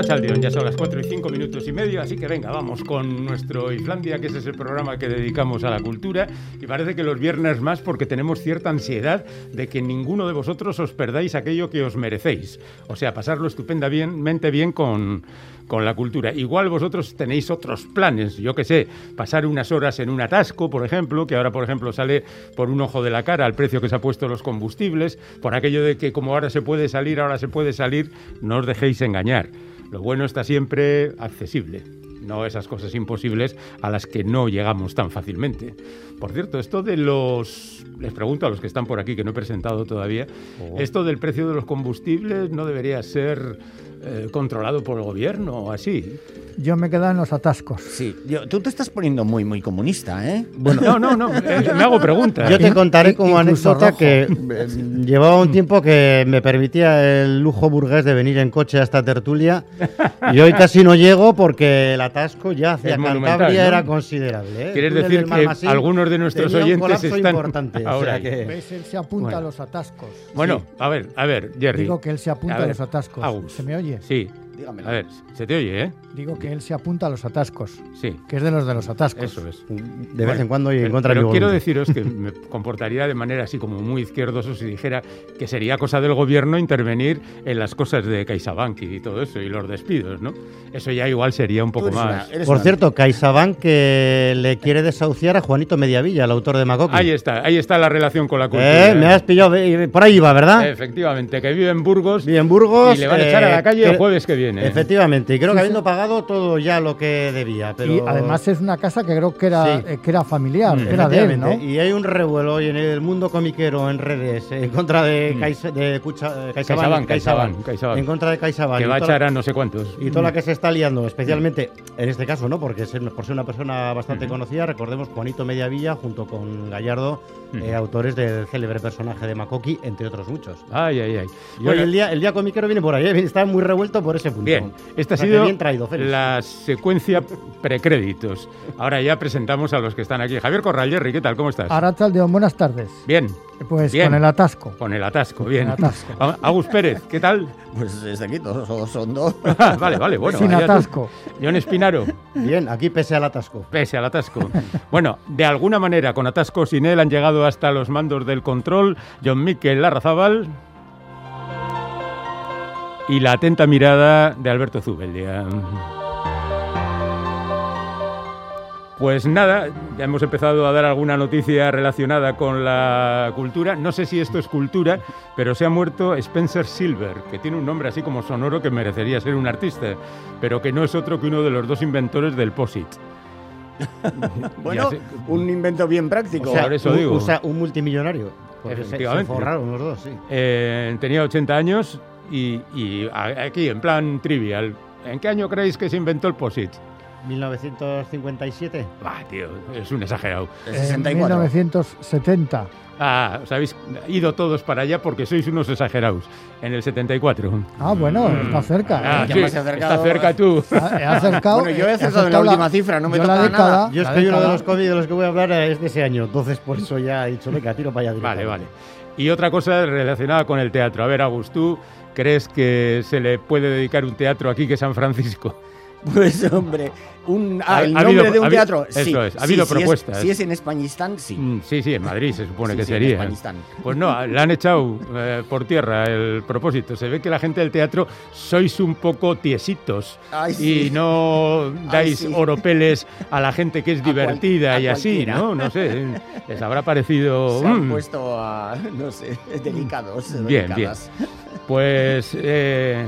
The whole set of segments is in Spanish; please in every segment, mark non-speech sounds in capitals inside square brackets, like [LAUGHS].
Ya son las 4 y 5 minutos y medio, así que venga, vamos con nuestro Islandia, que ese es el programa que dedicamos a la cultura. Y parece que los viernes más, porque tenemos cierta ansiedad de que ninguno de vosotros os perdáis aquello que os merecéis. O sea, pasarlo estupendamente bien con, con la cultura. Igual vosotros tenéis otros planes, yo que sé, pasar unas horas en un atasco, por ejemplo, que ahora, por ejemplo, sale por un ojo de la cara al precio que se ha puesto los combustibles, por aquello de que como ahora se puede salir, ahora se puede salir, no os dejéis engañar. Lo bueno está siempre accesible, no esas cosas imposibles a las que no llegamos tan fácilmente. Por cierto, esto de los... Les pregunto a los que están por aquí, que no he presentado todavía, oh. esto del precio de los combustibles no debería ser eh, controlado por el gobierno o así. Yo me quedo en los atascos. Sí, tú te estás poniendo muy, muy comunista, ¿eh? Bueno, no, no, no, eh, [LAUGHS] me hago preguntas. Yo te contaré como anécdota que eh, llevaba un tiempo que me permitía el lujo burgués de venir en coche a esta tertulia y hoy casi no llego porque el atasco ya hacia Cantabria era considerable. ¿Quieres decir que algunos de nuestros oyentes están importante, [LAUGHS] ahora que... Él se apunta a los atascos. Bueno, a ver, a ver, Jerry. Digo que él se apunta a, los atascos. ¿Se me oye? Sí. A ver, se te oye, ¿eh? Digo que él se apunta a los atascos. Sí. Que es de los de los atascos. Eso es. De vez en cuando y en contra Pero quiero deciros que me comportaría de manera así como muy izquierdoso si dijera que sería cosa del gobierno intervenir en las cosas de CaixaBank y todo eso, y los despidos, ¿no? Eso ya igual sería un poco más... Por cierto, CaixaBank que le quiere desahuciar a Juanito Mediavilla, el autor de Macoqui. Ahí está, ahí está la relación con la cultura. Eh, me has pillado, por ahí va, ¿verdad? Efectivamente, que vive en Burgos. Vive en Burgos. Y le van a echar a la eh, calle el jueves que viene. Efectivamente, y creo que habiendo pagado todo ya lo que debía. Pero... Y además es una casa que creo que era, eh, que era familiar, mm, era de él, ¿no? Y hay un revuelo hoy en el mundo comiquero en redes en contra de, mm. de Cucha, CaixaBank, En contra de CaixaBank. Que va a echar a no sé cuántos. Y toda la que se está liando, especialmente en este caso, ¿no? Porque por ser una persona bastante conocida, recordemos Juanito Mediavilla junto con Gallardo, eh, autores del célebre personaje de Makoki, entre otros muchos. Ay, ay, ay. Y hoy el día, el día comiquero viene por ahí, ¿eh? está muy revuelto por ese punto. Bien, esta ha sido la secuencia precréditos. Ahora ya presentamos a los que están aquí. Javier Corral, Jerry, ¿qué tal? ¿Cómo estás? Arachaldeón, buenas tardes. Bien. Pues con el atasco. Con el atasco, bien. [LAUGHS] Agus Pérez, ¿qué tal? Pues desde aquí todos son dos. [LAUGHS] vale, vale, bueno. Sin atasco. John Espinaro. Bien, aquí pese al atasco. Pese al atasco. bueno, de alguna manera, con atasco sin él han llegado hasta los mandos del control John Miquel Larrazábal y la atenta mirada de Alberto Zubeldia. Pues nada, ya hemos empezado a dar alguna noticia relacionada con la cultura. No sé si esto es cultura, pero se ha muerto Spencer Silver, que tiene un nombre así como sonoro que merecería ser un artista, pero que no es otro que uno de los dos inventores del POSIT. [LAUGHS] bueno, un invento bien práctico. O sea, eso digo. O sea, un multimillonario. Efectivamente. Se, forraron los dos, sí. Eh, tenía 80 años y, y aquí, en plan trivial, ¿en qué año creéis que se inventó el POSIT? 1957. Ah, tío, es un exagerado. En 1970. Ah, os habéis ido todos para allá porque sois unos exagerados. En el 74. Ah, bueno, mm. está cerca. Ah, sí, está cerca tú. [LAUGHS] He acercado. Bueno, yo he acertado en la, última cifra, no me toca nada. Yo es que uno de los cómics de los que voy a hablar es de ese año, entonces por eso ya he dicho, venga, tiro para allá. Vale, vale. Y otra cosa relacionada con el teatro. A ver, Agus, ¿tú crees que se le puede dedicar un teatro aquí que San Francisco? Pues hombre, un, ah, el nombre de un teatro. sí, eso es, ha habido propuestas. si es en Españistán, sí. Mm, sí, sí, en Madrid se supone [LAUGHS] que sería. pues no, le han echado eh, por tierra el propósito. Se ve que la gente del teatro sois un poco tiesitos y no dais oropeles a la gente que es [LAUGHS] divertida y así, ¿no? No sé, les habrá parecido... [LAUGHS] Se han mm. puesto a, no sé, delicados. Bien, bien. Pues eh,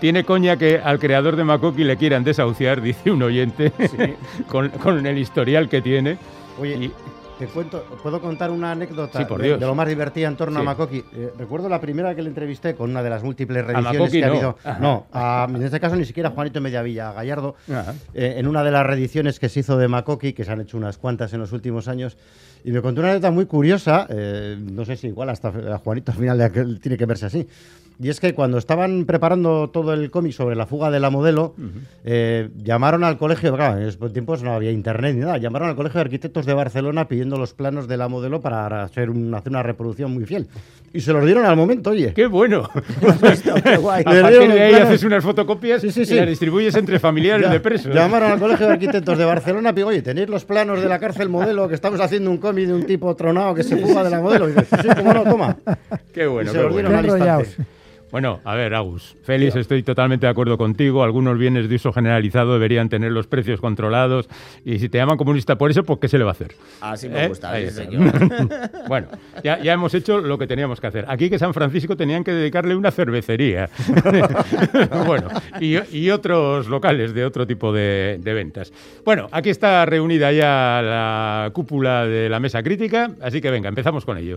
tiene coña que al creador de Makoki le quieran desahuciar, dice un oyente, [LAUGHS] con, el historial que tiene. Oye, te cuento, ¿puedo contar una anécdota de, lo más divertida en torno a Makoki? Eh, recuerdo la primera que le entrevisté con una de las múltiples reediciones que ha habido. No, en este caso ni siquiera Juanito Mediavilla, a Gallardo, eh, en una de las reediciones que se hizo de Makoki, que se han hecho unas cuantas en los últimos años. Y me contó una anécdota muy curiosa, no sé si igual hasta Juanito al final tiene que verse así Y es que cuando estaban preparando todo el cómic sobre la fuga de la modelo, eh, llamaron al colegio, claro, en esos tiempos no había internet ni nada, llamaron al colegio de arquitectos de Barcelona pidiendo los planos de la modelo para hacer, hacer una reproducción muy fiel. Y se los dieron al momento, oye. ¡Qué bueno! [LAUGHS] ¡Qué guay! A partir de ahí haces unas fotocopias y las distribuyes entre familiares [LAUGHS] de presos. Llamaron al colegio de [LAUGHS] arquitectos de Barcelona y oye, ¿tenéis los planos de la cárcel modelo que estamos haciendo un cómic de un tipo tronado que se fuga de la modelo? Y dice, sí, cómo no, toma. Qué bueno, qué bueno. Bueno, a ver, Agus, Félix, estoy totalmente de acuerdo contigo. Algunos bienes de uso generalizado deberían tener los precios controlados. Y si te llaman comunista por eso, pues ¿qué se le va a hacer? Así me ¿Eh? gusta, [LAUGHS] bueno, ya, hemos hecho lo que teníamos que hacer. Aquí que San Francisco tenían que dedicarle una cervecería. [LAUGHS] bueno, y, otros locales de otro tipo de, de ventas. Bueno, aquí está reunida ya la cúpula de la mesa crítica, así que venga, empezamos con ello.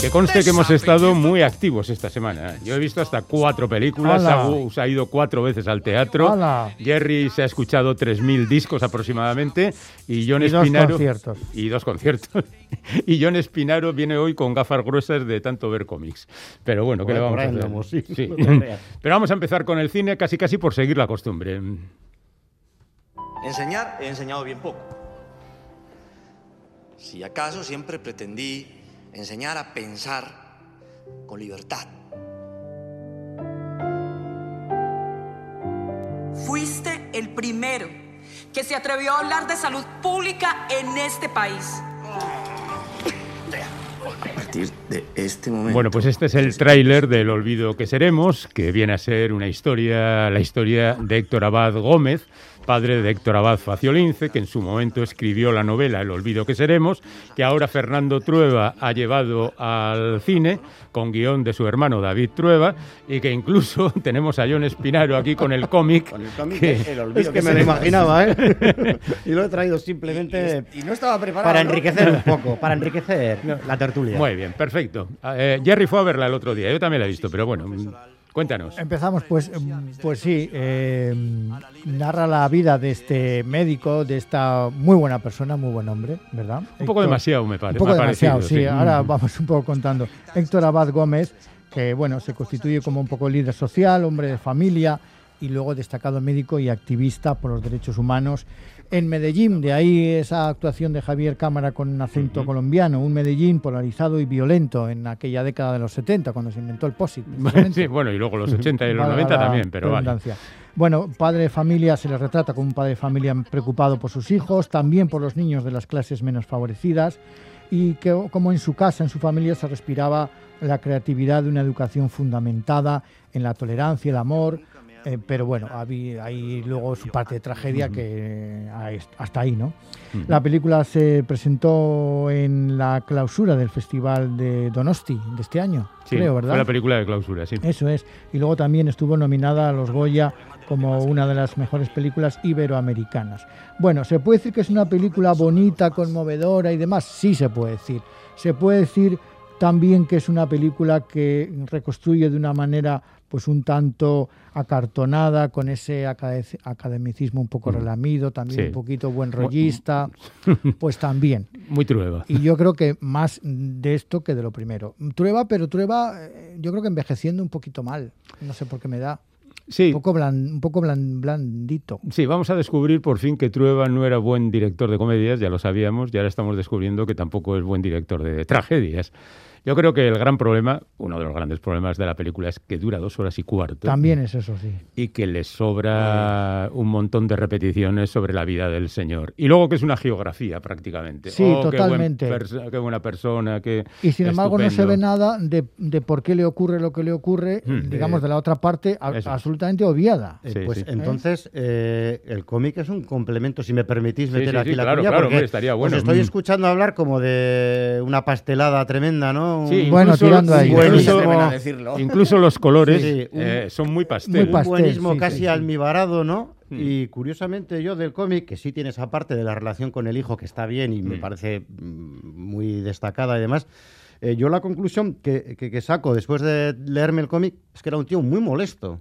Que conste que hemos estado muy activos esta semana. Yo he visto hasta cuatro películas, se ha ido cuatro veces al teatro, Jerry se ha escuchado 3.000 discos aproximadamente y John Espinaro... Dos conciertos. Y dos conciertos. [LAUGHS] y John Espinaro viene hoy con gafas gruesas de tanto ver cómics. Pero bueno, ¿qué le vamos a hacer? Sí. [LAUGHS] Pero vamos a empezar con el cine casi casi por seguir la costumbre. Enseñar, he enseñado bien poco si acaso siempre pretendí enseñar a pensar con libertad. Fuiste el primero que se atrevió a hablar de salud pública en este país. A partir de este momento. Bueno, pues este es el tráiler del Olvido que seremos, que viene a ser una historia, la historia de Héctor Abad Gómez, padre de Héctor Abad Faciolince, que en su momento escribió la novela El olvido que seremos, que ahora Fernando Trueba ha llevado al cine con guion de su hermano David Trueba y que incluso [LAUGHS] tenemos a John Espinaro aquí con el cómic. Con el cómic El olvido que, me lo imaginaba, ¿eh? [LAUGHS] y lo he traído simplemente y, no estaba preparado, para enriquecer un poco, para [LAUGHS] enriquecer la tertulia. Muy bien, perfecto. Eh, Jerry fue a verla el otro día, yo también la he visto, pero bueno, Cuéntanos. Empezamos, pues, pues sí, eh, narra la vida de este médico, de esta muy buena persona, muy buen hombre, ¿verdad? Un poco demasiado, me parece. Un poco demasiado, sí. Ahora vamos un poco contando. Héctor Abad Gómez, que bueno, se constituye como un poco líder social, hombre de familia y luego destacado médico y activista por los derechos humanos en Medellín, de ahí esa actuación de Javier Cámara con acento colombiano, un Medellín polarizado y violento en aquella década de los 70, cuando se inventó el POSIT. Sí, [LAUGHS] bueno, y luego los 80 y los 90 también, pero vale. Bueno, padre de familia se le retrata como un padre de familia preocupado por sus hijos, también por los niños de las clases menos favorecidas, y que como en su casa, en su familia, se respiraba la creatividad de una educación fundamentada en la tolerancia, el amor, eh, pero bueno, hay, luego su parte de tragedia que hasta ahí, ¿no? La película se presentó en la clausura del Festival de Donosti de este año, creo, ¿verdad? Fue la película de clausura, sí. Eso es. Y luego también estuvo nominada a los Goya como una de las mejores películas iberoamericanas. Bueno, ¿se puede decir que es una película bonita, conmovedora y demás? Sí se puede decir. Se puede decir también que es una película que reconstruye de una manera pues un tanto acartonada, con ese academicismo un poco mm. relamido, también un poquito buen rollista, [LAUGHS] pues también. Muy trueba. Y yo creo que más de esto que de lo primero. Trueba, pero trueba, eh, yo creo que envejeciendo un poquito mal. No sé por qué me da. Sí. Un poco, un poco blandito. Sí, vamos a descubrir por fin que Trueba no era buen director de comedias, ya lo sabíamos, y ahora estamos descubriendo que tampoco es buen director de tragedias. Yo creo que el gran problema, uno de los grandes problemas de la película es que dura dos horas y cuarto. También es eso, sí. Y que le sobra un montón de repeticiones sobre la vida del señor. Y luego que es una geografía prácticamente. Sí, oh, totalmente. Qué, buena persona, que Y sin embargo no se ve nada de, por qué le ocurre lo que le ocurre, hmm. digamos, de la otra parte, absolutamente obviada. Eh, pues entonces eh, el cómic es un complemento, si me permitís meter aquí la claro, claro, estaría bueno. Os estoy mm. escuchando hablar como de una pastelada tremenda, ¿no? Bueno, tirando ahí. Incluso, los colores eh, son muy pastel. un buenismo casi almibarado, ¿no? Mm. Y curiosamente yo del cómic, que sí tiene esa parte de la relación con el hijo que está bien y me mm. parece mm, muy destacada y demás, eh, yo la conclusión que, que, saco después de leerme el cómic es que era un tío muy molesto.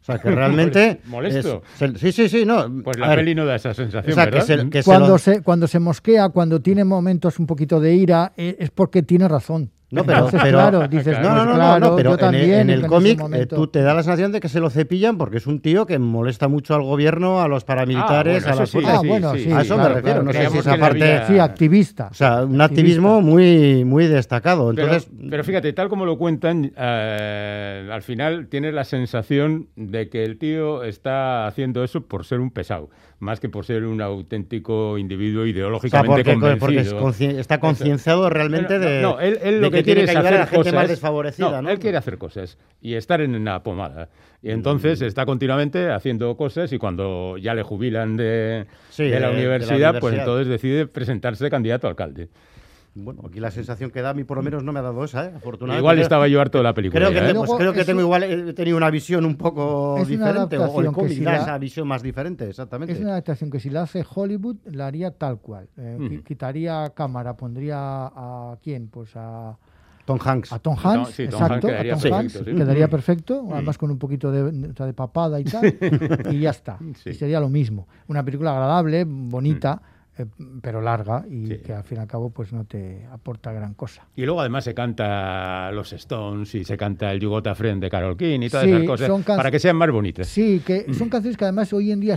O sea, que [LAUGHS] realmente... ¿Molesto? sí, sí, sí, no. Pues la peli no da esa sensación, ¿verdad? Que cuando, se, cuando se mosquea, cuando tiene momentos un poquito de ira, eh, es porque tiene razón. No, pero, claro, dices, no, no, no, no, pero en, el, cómic eh, tú te da la sensación de que se lo cepillan porque es un tío que molesta mucho al gobierno, a los paramilitares, ah, a las sí, ah, bueno, sí, a eso me refiero. no sé si esa parte. Sí, activista. O sea, un activismo muy, muy destacado. Entonces... Pero, fíjate, tal como lo cuentan, eh, al final tienes la sensación de que el tío está haciendo eso por ser un pesado más que por ser un auténtico individuo ideológicamente convencido. Porque está concienciado realmente de, no, él, lo que, quiere es hacer a la gente más desfavorecida. No, Él quiere hacer cosas y estar en la pomada. Y entonces está continuamente haciendo cosas y cuando ya le jubilan de, la, universidad, pues entonces decide presentarse candidato a alcalde. Bueno, aquí la sensación que da a mí por lo menos no me ha dado esa, ¿eh? afortunadamente. Igual estaba yo harto de la película. Creo que, ¿eh? pues creo que tengo igual he tenido una visión un poco diferente o el cómic da esa visión más diferente, exactamente. Es una adaptación que si la hace Hollywood la haría tal cual. Eh, quitaría cámara, pondría a quién, pues a Tom Hanks. A Tom Hanks, exacto. quedaría, perfecto, quedaría perfecto, además con un poquito de, de papada y tal, [LAUGHS] y ya está. Y sería lo mismo. Una película agradable, bonita. Eh, pero larga y que al fin y al cabo pues no te aporta gran cosa. Y luego además se canta los Stones y se canta el You Got Friend de Carol King y todas esas cosas para que sean más bonitas. Sí, que son canciones que además hoy en día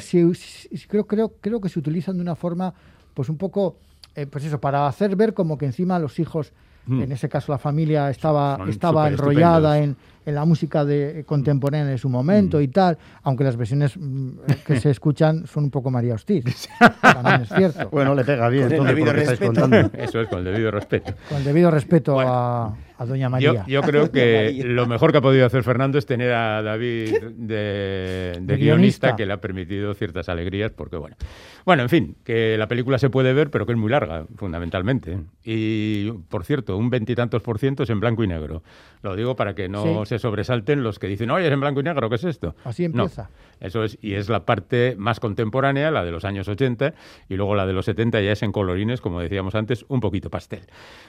creo, creo, creo que se utilizan de una forma pues un poco, eh, pues eso, para hacer ver como que encima los hijos Mm. En ese caso la familia estaba, estaba enrollada en, en, la música de, contemporánea de su momento mm. y tal, aunque las versiones mm, que [LAUGHS] se escuchan son un poco María Hostiz. También es cierto. [LAUGHS] Bueno, le pega bien. Con el debido respeto. [LAUGHS] Eso es, con el debido respeto. Con el debido respeto a a Doña María. Yo, creo que lo mejor que ha podido hacer Fernando es tener a David de, guionista, que le ha permitido ciertas alegrías, porque bueno. Bueno, en fin, que la película se puede ver, pero que es muy larga, fundamentalmente. Y, por cierto, un veintitantos por ciento es en blanco y negro. Lo digo para que no se sobresalten los que dicen, oye, es en blanco y negro, ¿qué es esto? Así empieza. eso es, y es la parte más contemporánea, la de los años 80, y luego la de los 70 ya es en colorines, como decíamos antes, un poquito pastel.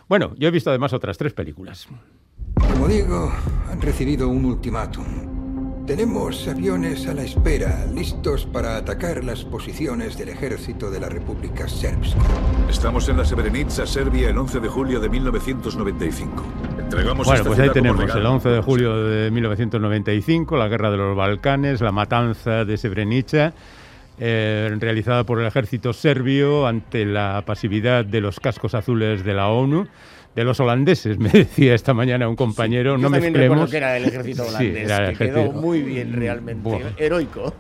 Bueno, yo he visto además otras tres películas. Como digo, han recibido un ultimátum. Tenemos aviones a la espera, listos para atacar las posiciones del ejército de la República Serbska. Estamos en la Srebrenica, Serbia, el 11 de julio de 1995. Entregamos bueno, pues ahí tenemos el 11 de julio de 1995, la guerra de los Balcanes, la matanza de Srebrenica. Eh, realizada por el ejército serbio ante la pasividad de los cascos azules de la ONU de los holandeses, me [LAUGHS] decía esta mañana un compañero. no mezclemos. que era el ejército holandés, que quedó muy bien realmente, heroico.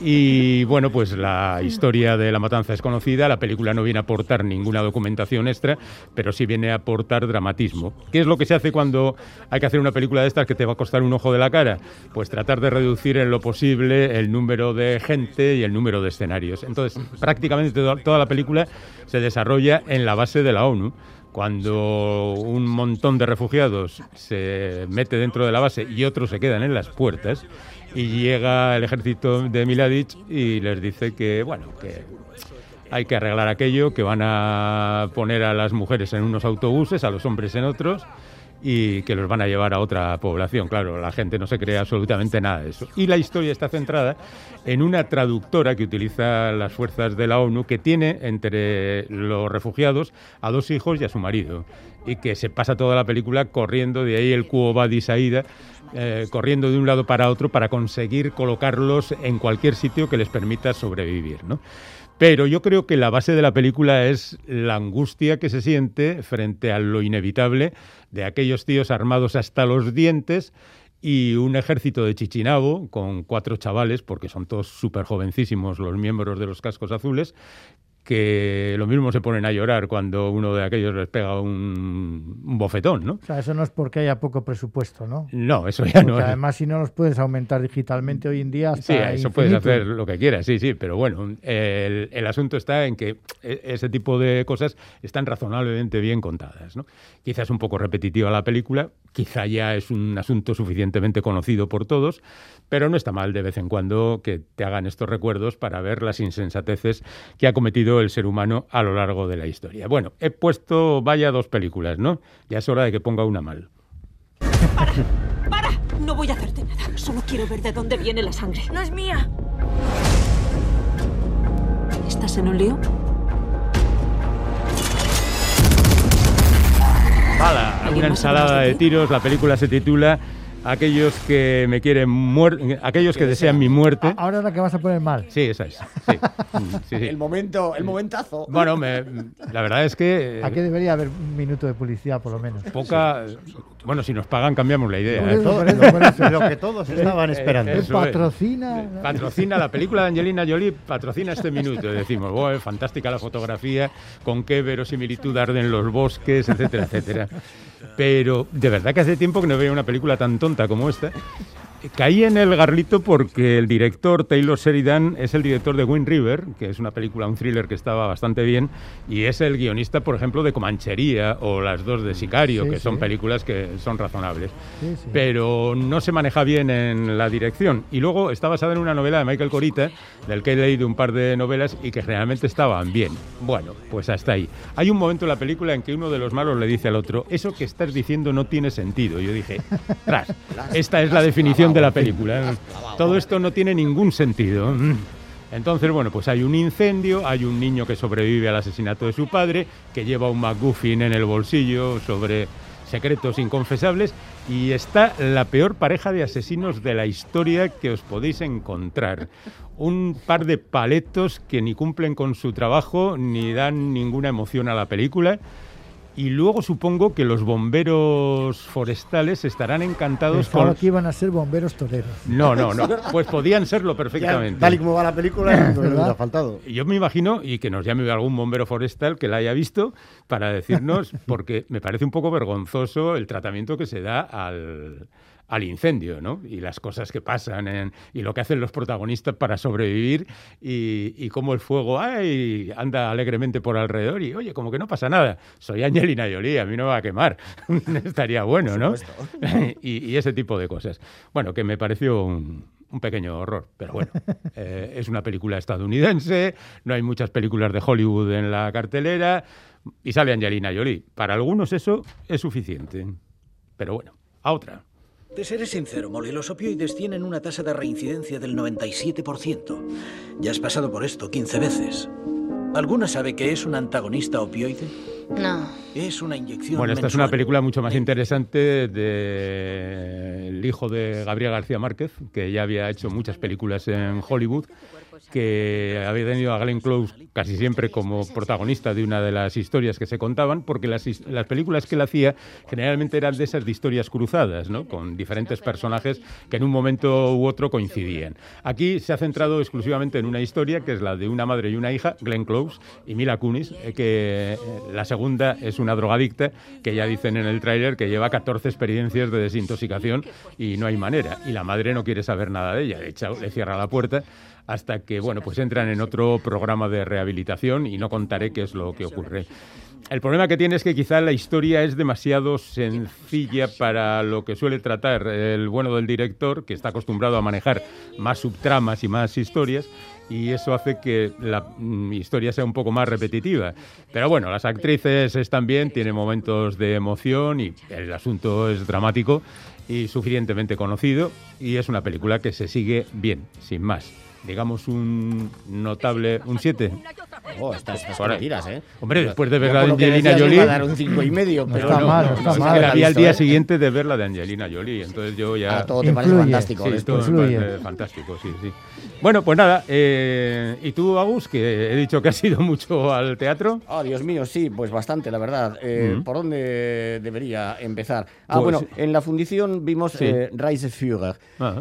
Y bueno, pues la historia de la matanza es conocida, la película no viene a aportar ninguna documentación extra, pero sí viene a aportar dramatismo. ¿Qué es lo que se hace cuando hay que hacer una película de estas que te va a costar un ojo de la cara? Pues tratar de reducir en lo posible el número de gente y el número de escenarios. Entonces, prácticamente toda la película se desarrolla en la base de la ONU cuando un montón de refugiados se mete dentro de la base y otros se quedan en las puertas y llega el ejército de Miladic y les dice que bueno que hay que arreglar aquello, que van a poner a las mujeres en unos autobuses, a los hombres en otros y que los van a llevar a otra población. Claro, la gente no se cree absolutamente nada de eso. Y la historia está centrada en una traductora que utiliza las fuerzas de la ONU que tiene entre los refugiados a dos hijos y a su marido y que se pasa toda la película corriendo, de ahí el Quo Vadis Aida, eh, corriendo de un lado para otro para conseguir colocarlos en cualquier sitio que les permita sobrevivir, ¿no? Pero yo creo que la base de la película es la angustia que se siente frente a lo inevitable de aquellos tíos armados hasta los dientes y un ejército de Chichinabo con cuatro chavales, porque son todos súper jovencísimos los miembros de los cascos azules, que lo mismo se ponen a llorar cuando uno de aquellos les pega un, bofetón, ¿no? O sea, eso no es porque haya poco presupuesto, ¿no? No, eso ya no. Además, si no los puedes aumentar digitalmente hoy en día hasta Sí, eso puedes hacer lo que quieras, sí, sí, pero bueno, el, el, asunto está en que e, ese tipo de cosas están razonablemente bien contadas, ¿no? Quizás un poco repetitiva la película, quizá ya es un asunto suficientemente conocido por todos, pero no está mal de vez en cuando que te hagan estos recuerdos para ver las insensateces que ha cometido el ser humano a lo largo de la historia. Bueno, he puesto vaya dos películas, ¿no? Ya es hora de que ponga una mal. ¡Para! ¡Para! No voy a hacerte nada. Solo quiero ver de dónde viene la sangre. ¡No es mía! ¿Estás en un lío? Bala, una ensalada de tiros. La película se titula aquellos que me quieren muer aquellos que desean mi muerte. Ahora es la que vas a poner mal. Sí, esa es. Sí. [LAUGHS] El momento, el momentazo. Bueno, la verdad es que. Aquí debería haber un minuto de publicidad, por lo menos. Poca. Bueno, si nos pagan, cambiamos la idea. [LAUGHS] lo que todos estaban esperando. patrocina. Patrocina la película de Angelina Jolie, patrocina este minuto. Decimos, wow, fantástica la fotografía, con qué verosimilitud arden los bosques, etcétera, etcétera. Pero de verdad que hace tiempo que no veo una película tan tonta como esta. Caí en el garlito porque el director Taylor Sheridan es el director de Wind River, que es una película, un thriller que estaba bastante bien, y es el guionista, por ejemplo, de Comanchería o las dos de Sicario, que son películas que son razonables. Pero no se maneja bien en la dirección. Y luego está basada en una novela de Michael Corita, del que he leído un par de novelas y que generalmente estaban bien. Bueno, pues hasta ahí. Hay un momento en la película en que uno de los malos le dice al otro, eso que estás diciendo no tiene sentido. Y yo dije, tras, [LAUGHS] esta es la definición de la película. Todo esto no tiene ningún sentido. Entonces, bueno, pues hay un incendio, hay un niño que sobrevive al asesinato de su padre, que lleva un McGuffin en el bolsillo sobre secretos inconfesables, y está la peor pareja de asesinos de la historia que os podéis encontrar. Un par de paletos que ni cumplen con su trabajo ni dan ninguna emoción a la película y luego supongo que los bomberos forestales estarán encantados con... que iban a ser bomberos toreros. No, no, [LAUGHS] no. Pues podían serlo perfectamente. tal y como va la película, no ha faltado. Yo me imagino, y que nos llame algún bombero forestal que la haya visto, para decirnos, porque me parece un poco vergonzoso el tratamiento que se da al al incendio, ¿no? Y las cosas que pasan en, y lo que hacen los protagonistas para sobrevivir y, y cómo el fuego ay, anda alegremente por alrededor y, oye, como que no pasa nada. Soy Angelina Jolie, a mí no me va a quemar. [LAUGHS] Estaría bueno, ¿no? [LAUGHS] y, ese tipo de cosas. Bueno, que me pareció un, pequeño horror, pero bueno, [LAUGHS] eh, es una película estadounidense, no hay muchas películas de Hollywood en la cartelera y sale Angelina Jolie. Para algunos eso es suficiente. Pero bueno, a otra. Te seré sincero, Molly, los opioides tienen una tasa de reincidencia del 97%. Ya has pasado por esto 15 veces. ¿Alguna sabe que es un antagonista opioide? No. Es una inyección. Bueno, esta es una película mucho más interesante del hijo de Gabriel García Márquez, que ya había hecho muchas películas en Hollywood que había tenido a Glenn Close casi siempre como protagonista de una de las historias que se contaban, porque las, las películas que él hacía generalmente eran de esas de historias cruzadas, ¿no? con diferentes personajes que en un momento u otro coincidían. Aquí se ha centrado exclusivamente en una historia que es la de una madre y una hija, Glenn Close y Mila Kunis, eh, que eh, la segunda es una drogadicta que ya dicen en el tráiler que lleva 14 experiencias de desintoxicación y no hay manera. Y la madre no quiere saber nada de ella, de hecho le cierra la puerta hasta que, bueno, pues entran en otro programa de rehabilitación y no contaré qué es lo que ocurre. El problema que tiene es que quizá la historia es demasiado sencilla para lo que suele tratar el bueno del director, que está acostumbrado a manejar más subtramas y más historias, y eso hace que la mm, historia sea un poco más repetitiva. Pero bueno, las actrices están bien, tienen momentos de emoción y el asunto es dramático y suficientemente conocido, y es una película que se sigue bien, sin más digamos, un notable, un 7. Oh, tiras, ¿eh? Hombre, después de ver la de Angelina Jolie... dar un 5 y medio, pero está mal, está mal. Es que la vi al día ¿eh? siguiente de ver la de Angelina Jolie, entonces yo ya... Ah, todo te parece fantástico. Sí, todo me parece fantástico, sí, sí. Bueno, pues nada, eh, ¿y tú, Agus, que he dicho que has ido mucho al teatro? Oh, Dios mío, sí, pues bastante, la verdad. Eh, ¿Por dónde debería empezar? Ah, pues bueno, en la fundición vimos sí. eh, Reiseführer.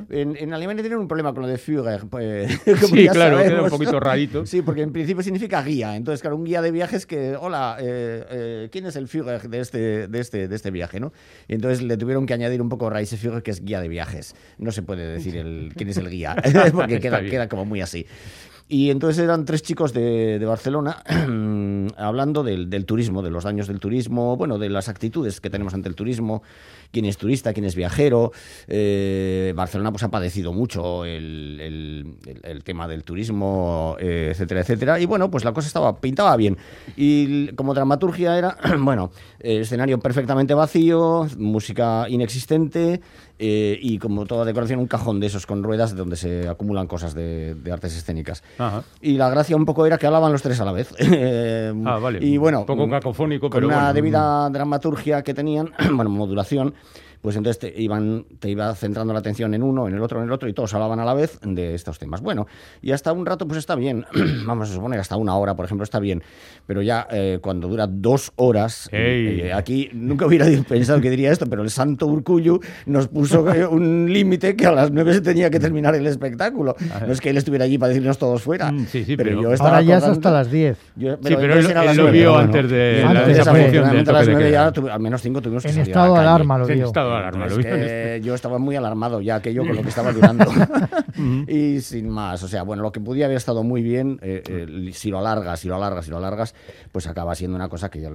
En, en, Alemania tienen un problema con lo de Führer. Pues, [LAUGHS] sí, claro, queda un poquito rarito. sí, porque en principio significa guía. Entonces, claro, un guía de viajes que, hola, eh, eh, ¿quién es el Führer de este, de, este, de este viaje? ¿no? Y entonces le tuvieron que añadir un poco Reiseführer, que es guía de viajes. No se puede decir el, quién es el guía, [LAUGHS] [LAUGHS] porque queda queda como muy así. Y entonces eran tres chicos de, Barcelona [CLEARS THROAT] hablando del, del, turismo, de los daños del turismo, bueno, de las actitudes que tenemos ante el turismo, quién es turista, quién es viajero. Eh, Barcelona pues ha padecido mucho el, el, tema del turismo, eh, etcétera, etcétera. Y bueno, pues la cosa estaba pintaba bien. Y como dramaturgia era, [CLEARS THROAT] bueno, escenario perfectamente vacío, música inexistente, eh, y como toda decoración un cajón de esos con ruedas donde se acumulan cosas de, artes escénicas. Y la gracia un poco era que hablaban los tres a la vez. [LAUGHS] ah, vale. Y bueno, un poco cacofónico, con pero una debida dramaturgia que tenían, [CLEARS THROAT] bueno, modulación pues entonces te, iban, te iba centrando la atención en uno, en el otro, en el otro, y todos hablaban a la vez de estos temas. Bueno, y hasta un rato pues está bien, [CLEARS THROAT] vamos a suponer, hasta una hora, por ejemplo, está bien, pero ya eh, cuando dura dos horas, eh, aquí nunca hubiera [LAUGHS] pensado que diría esto, pero el santo Urcullu nos puso [LAUGHS] un límite que a las nueve se tenía que terminar el espectáculo. No es que él estuviera allí para decirnos todos fuera, mm, sí, sí, pero, yo estaba Ahora ya es hasta las diez. sí, pero él, lo vio antes de esa función de las nueve ya, al menos cinco tuvimos que En estado de alarma lo vio [LAUGHS] yo estaba muy alarmado ya aquello con lo que estaba durando. [LAUGHS] y sin más, o sea, bueno, lo que podía haber estado muy bien, eh, eh, si lo alargas, si lo alargas, si lo alargas, pues acaba siendo una cosa que ya,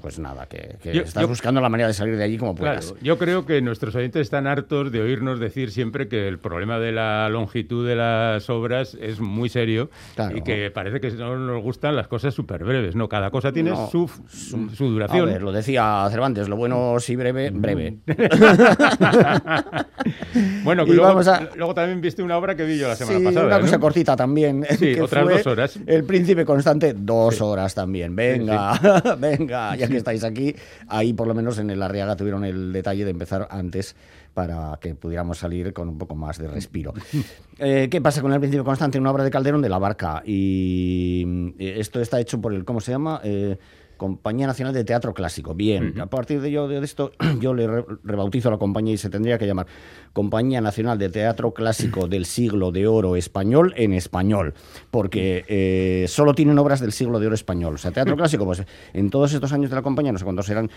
pues nada, que, estás buscando la manera de salir de allí como puedas. yo creo que nuestros oyentes están hartos de oírnos decir siempre que el problema de la longitud de las obras es muy serio y que parece que no nos gustan las cosas súper breves, ¿no? Cada cosa tiene su, su, duración. A ver, lo decía Cervantes, lo bueno si breve, breve. [LAUGHS] [LAUGHS] bueno, luego, también viste una obra que vi yo la semana pasada. Una cosa cortita también. Sí, otras dos horas. El Príncipe Constante, dos horas también. Venga, [LAUGHS] venga, ya que estáis aquí. Ahí por lo menos en el Arriaga tuvieron el detalle de empezar antes para que pudiéramos salir con un poco más de respiro. [LAUGHS] Eh, ¿Qué pasa con el Príncipe Constante? Una obra de Calderón de la Barca. Y eh, esto está hecho por el, ¿cómo se llama? Eh, Compañía Nacional de Teatro Clásico. Bien, a partir de, yo, de esto [CLEARS THROAT] yo le rebautizo a la compañía y se tendría que llamar Compañía Nacional de Teatro Clásico del Siglo de Oro Español en español, porque eh, solo tienen obras del Siglo de Oro Español. O sea, Teatro Clásico, pues en todos estos años de la compañía, no sé cuántos eran,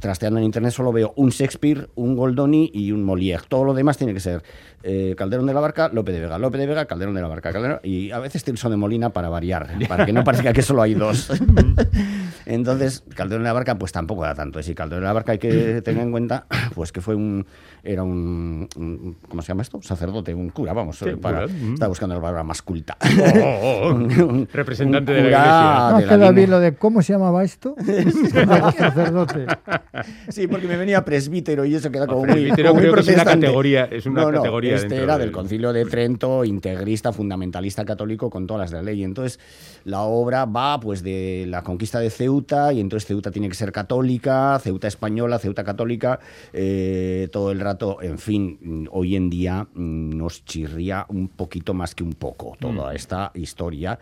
trasteando en Internet, solo veo un Shakespeare, un Goldoni y un Molière. Todo lo demás tiene que ser eh, Calderón de la Barca, Lope de Vega, Lope de Vega, Calderón de la Barca, Calderón, y a veces Tilson de Molina para variar, para que no parezca que solo hay dos. [LAUGHS] Entonces, Calderón de la Barca, pues tampoco da tanto. Y Calderón de la Barca hay que [CLEARS THROAT] tener en cuenta, [CLEARS THROAT] pues que fue un, era un, ¿cómo se llama esto? Sacerdote, un cura, vamos, para, estaba buscando la palabra más culta. Oh, oh, oh. [LAUGHS] Representante de la iglesia. No, bien lo de cómo se llamaba esto. [LAUGHS] sacerdote. Sí, porque me venía presbítero y eso queda como muy, presbítero creo que es una categoría, es una no, no, categoría este era del Concilio de Trento, integrista, fundamentalista católico con todas las de la ley. Entonces, la obra va pues de la conquista de Ceuta y entonces Ceuta tiene que ser católica, Ceuta española, Ceuta católica, eh, todo el rato, en fin, hoy en día mm, nos chirría un poquito más que un poco toda mm. esta historia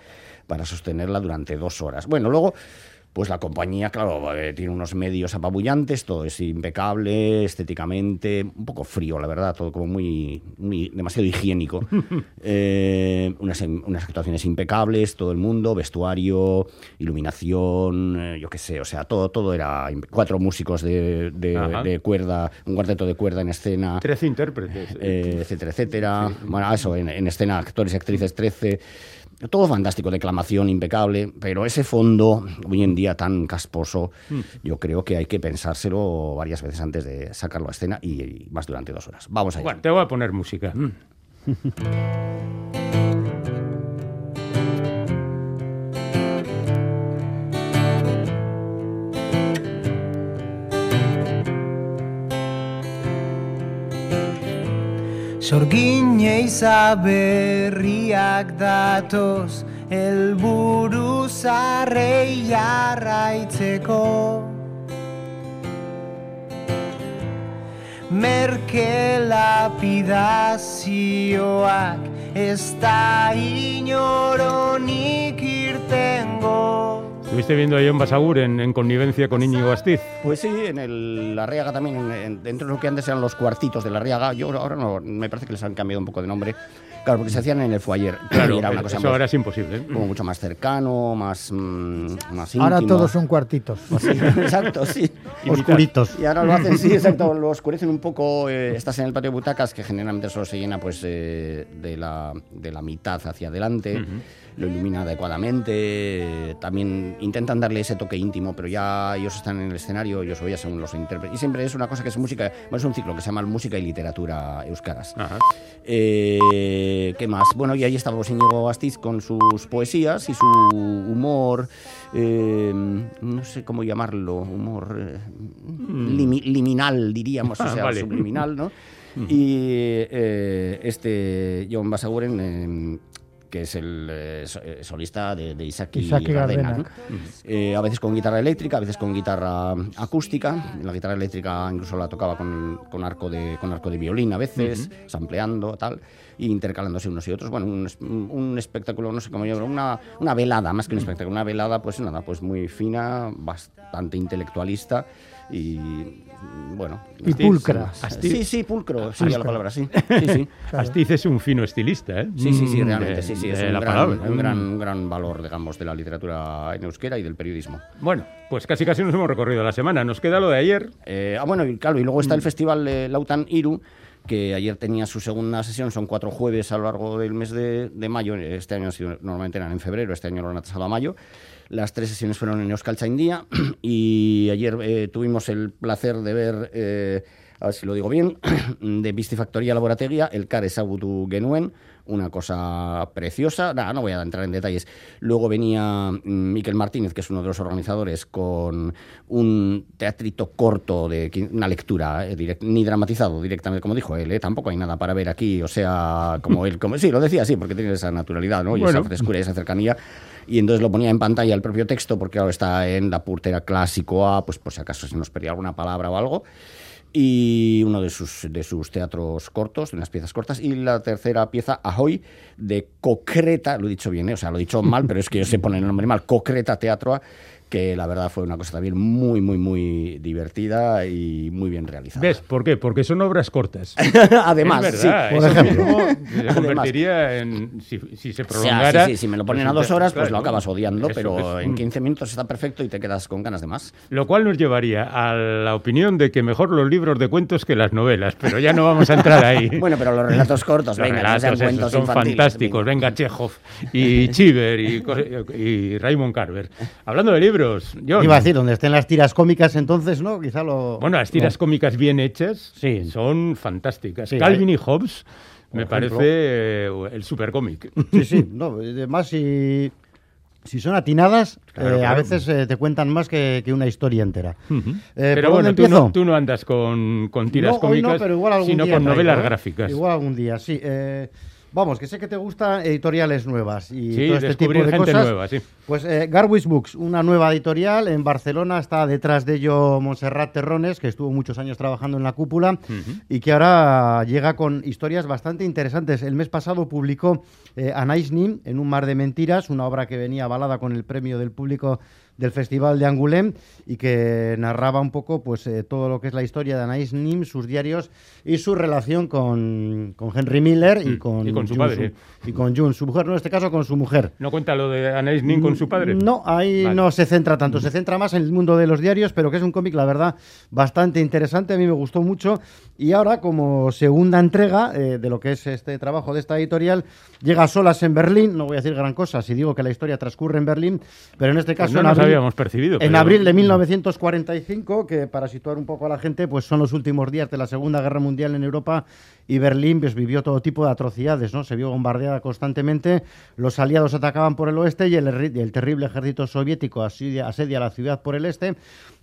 para sostenerla durante dos horas. Bueno, luego pues la compañía, claro, eh, tiene unos medios apabullantes, todo es impecable, estéticamente, un poco frío, la verdad, todo como muy, muy demasiado higiénico. [LAUGHS] Eh, unas, unas, actuaciones impecables, todo el mundo, vestuario, iluminación, eh, yo qué sé, o sea, todo, todo era cuatro músicos de, de, cuerda, un cuarteto de cuerda en escena. Trece intérpretes. etcétera, etcétera. Bueno, eso, en, en escena, actores y actrices, trece. Todo fantástico, declamación impecable, pero ese fondo, hoy en día tan casposo, hmm. yo creo que hay que pensárselo varias veces antes de sacarlo a escena y, más durante dos horas. Vamos allá. Bueno, te voy a poner música. Hmm. [LAUGHS] Sorgine izaberriak datoz Elburu zarrei jarraitzeko. Merke lapidazioak Ez da inoronik irtengo ¿Estuviste viendo a John Basagur en, connivencia con Íñigo Astiz? Pues sí, en el, la Riaga también, dentro de lo que antes eran los cuartitos de la Riaga, yo ahora no, me parece que les han cambiado un poco de nombre. Claro, porque se hacían en el foyer. Claro, era una cosa eso ahora es imposible. ¿eh? Como mucho más cercano, más, mm, más íntimo. Ahora todos son cuartitos. [LAUGHS] exacto, sí. Oscuritos. Y ahora lo hacen, sí, exacto, lo oscurecen un poco. Eh, estás en el patio de butacas, que generalmente solo se llena pues eh, de, la, de la mitad hacia adelante lo ilumina adecuadamente, también intentan darle ese toque íntimo, pero ya ellos están en el escenario, ellos oyen según los intérpretes. Y siempre es una cosa que es música, bueno, es un ciclo que se llama Música y Literatura Euskaras. Eh, ¿Qué más? Bueno, y ahí estaba Íñigo Astiz con sus poesías y su humor, eh, no sé cómo llamarlo, humor eh, mm. liminal, diríamos, [LAUGHS] o sea, subliminal, ¿no? [LAUGHS] Y este John Basaguren que es el eh, eh, solista de, de Isaac, y Gardena. Eh, a veces con guitarra eléctrica, a veces con guitarra acústica. La guitarra eléctrica incluso la tocaba con, con arco, de, con arco de violín a veces, sampleando, tal, y intercalándose unos y otros. Bueno, un, un espectáculo, no sé cómo llamarlo, una, una velada, más que un espectáculo, una velada, pues nada, pues muy fina, bastante intelectualista y bueno. Y pulcra. Sí, sí, pulcro, sería la palabra, sí. sí, Astiz es un fino estilista, ¿eh? Sí, sí, sí, mm, realmente, sí, sí, es un, gran, un, gran, gran valor, digamos, de la literatura en euskera y del periodismo. Bueno, pues casi casi nos hemos recorrido la semana. Nos queda lo de ayer. Eh, ah, bueno, y claro, y luego está el mm. festival de Lautan Iru, que ayer tenía su segunda sesión, son cuatro jueves a lo largo del mes de, de mayo, este año normalmente eran en febrero, este año lo han atrasado a mayo, las tres sesiones fueron en Euskal Día [CLEARS THROAT] y ayer eh, tuvimos el placer de ver, eh, a ver si lo digo bien, [CLEARS THROAT] de Vistifactoría Laborategia, el Care Sabutu Genuen, una cosa preciosa. no voy a entrar en detalles. Luego venía mm, Miquel Martínez, que es uno de los organizadores, con un teatrito corto de una lectura, eh, ni dramatizado directamente, como dijo él. Tampoco hay nada para ver aquí, o sea, como él, como sí, lo decía así, porque tiene esa naturalidad, ¿no? Y esa frescura y esa cercanía y entonces lo ponía en pantalla el propio texto porque ahora está en la purtera clásico A, pues por si acaso se nos perdía alguna palabra o algo y uno de sus, de sus teatros cortos, de unas piezas cortas, y la tercera pieza, Ahoy, de Concreta, lo he dicho bien, ¿eh? o sea, lo he dicho mal, pero es que se pone el nombre mal, Concreta Teatro que la verdad fue una cosa también muy, muy, muy divertida y muy bien realizada. ¿Ves? ¿Por qué? Porque son obras cortas. [LAUGHS] Además, sí, por ejemplo. Se [LAUGHS] convertiría en, si, se prolongara... sí, sí, si me lo ponen a dos horas, pues lo acabas odiando, pero en 15 minutos está perfecto y te quedas con ganas de más. Lo cual nos llevaría a la opinión de que mejor los libros de cuentos que las novelas, pero ya no vamos a entrar ahí. [LAUGHS] bueno, pero los relatos cortos, venga, relatos, cuentos son fantásticos. Venga, Chekhov y Chiver y, y Raymond Carver. Hablando de libros, Iba a decir, donde estén las tiras cómicas entonces, ¿no? Quizá lo... Bueno, las tiras cómicas bien hechas sí. son fantásticas. Calvin y Hobbes me parece eh, el super cómic. Sí, sí. No, además, si, si son atinadas, eh, a veces eh, te cuentan más que, una historia entera. pero bueno, tú no, tú no, andas con, con tiras cómicas, sino con novelas gráficas. Igual algún día, sí. Vamos, que sé que te gustan editoriales nuevas y todo este tipo de gente cosas. Nueva, sí. Pues eh, Garwis Books, una nueva editorial en Barcelona, está detrás de ello Montserrat Terrones, que estuvo muchos años trabajando en la cúpula y que ahora llega con historias bastante interesantes. El mes pasado publicó eh, Anais Nim en Un mar de mentiras, una obra que venía avalada con el premio del público del Festival de Angoulême y que narraba un poco pues eh, todo lo que es la historia de Anais Nim, sus diarios y su relación con, Henry Miller y, mm, con, su padre. y con June, su mujer, no en este caso con su mujer. ¿No cuenta lo de Anais Nim con su padre? No, ahí no se centra tanto, se centra más en el mundo de los diarios, pero que es un cómic, la verdad, bastante interesante, a mí me gustó mucho y ahora como segunda entrega eh, de lo que es este trabajo de esta editorial, llega solas en Berlín, no voy a decir gran cosa si digo que la historia transcurre en Berlín, pero en este pues caso habíamos percibido. En abril de 1945, que para situar un poco a la gente, pues son los últimos días de la Segunda Guerra Mundial en Europa y Berlín pues, vivió todo tipo de atrocidades, ¿no? Se vio bombardeada constantemente, los aliados atacaban por el oeste y el, el terrible ejército soviético asedia, asedia, la ciudad por el este.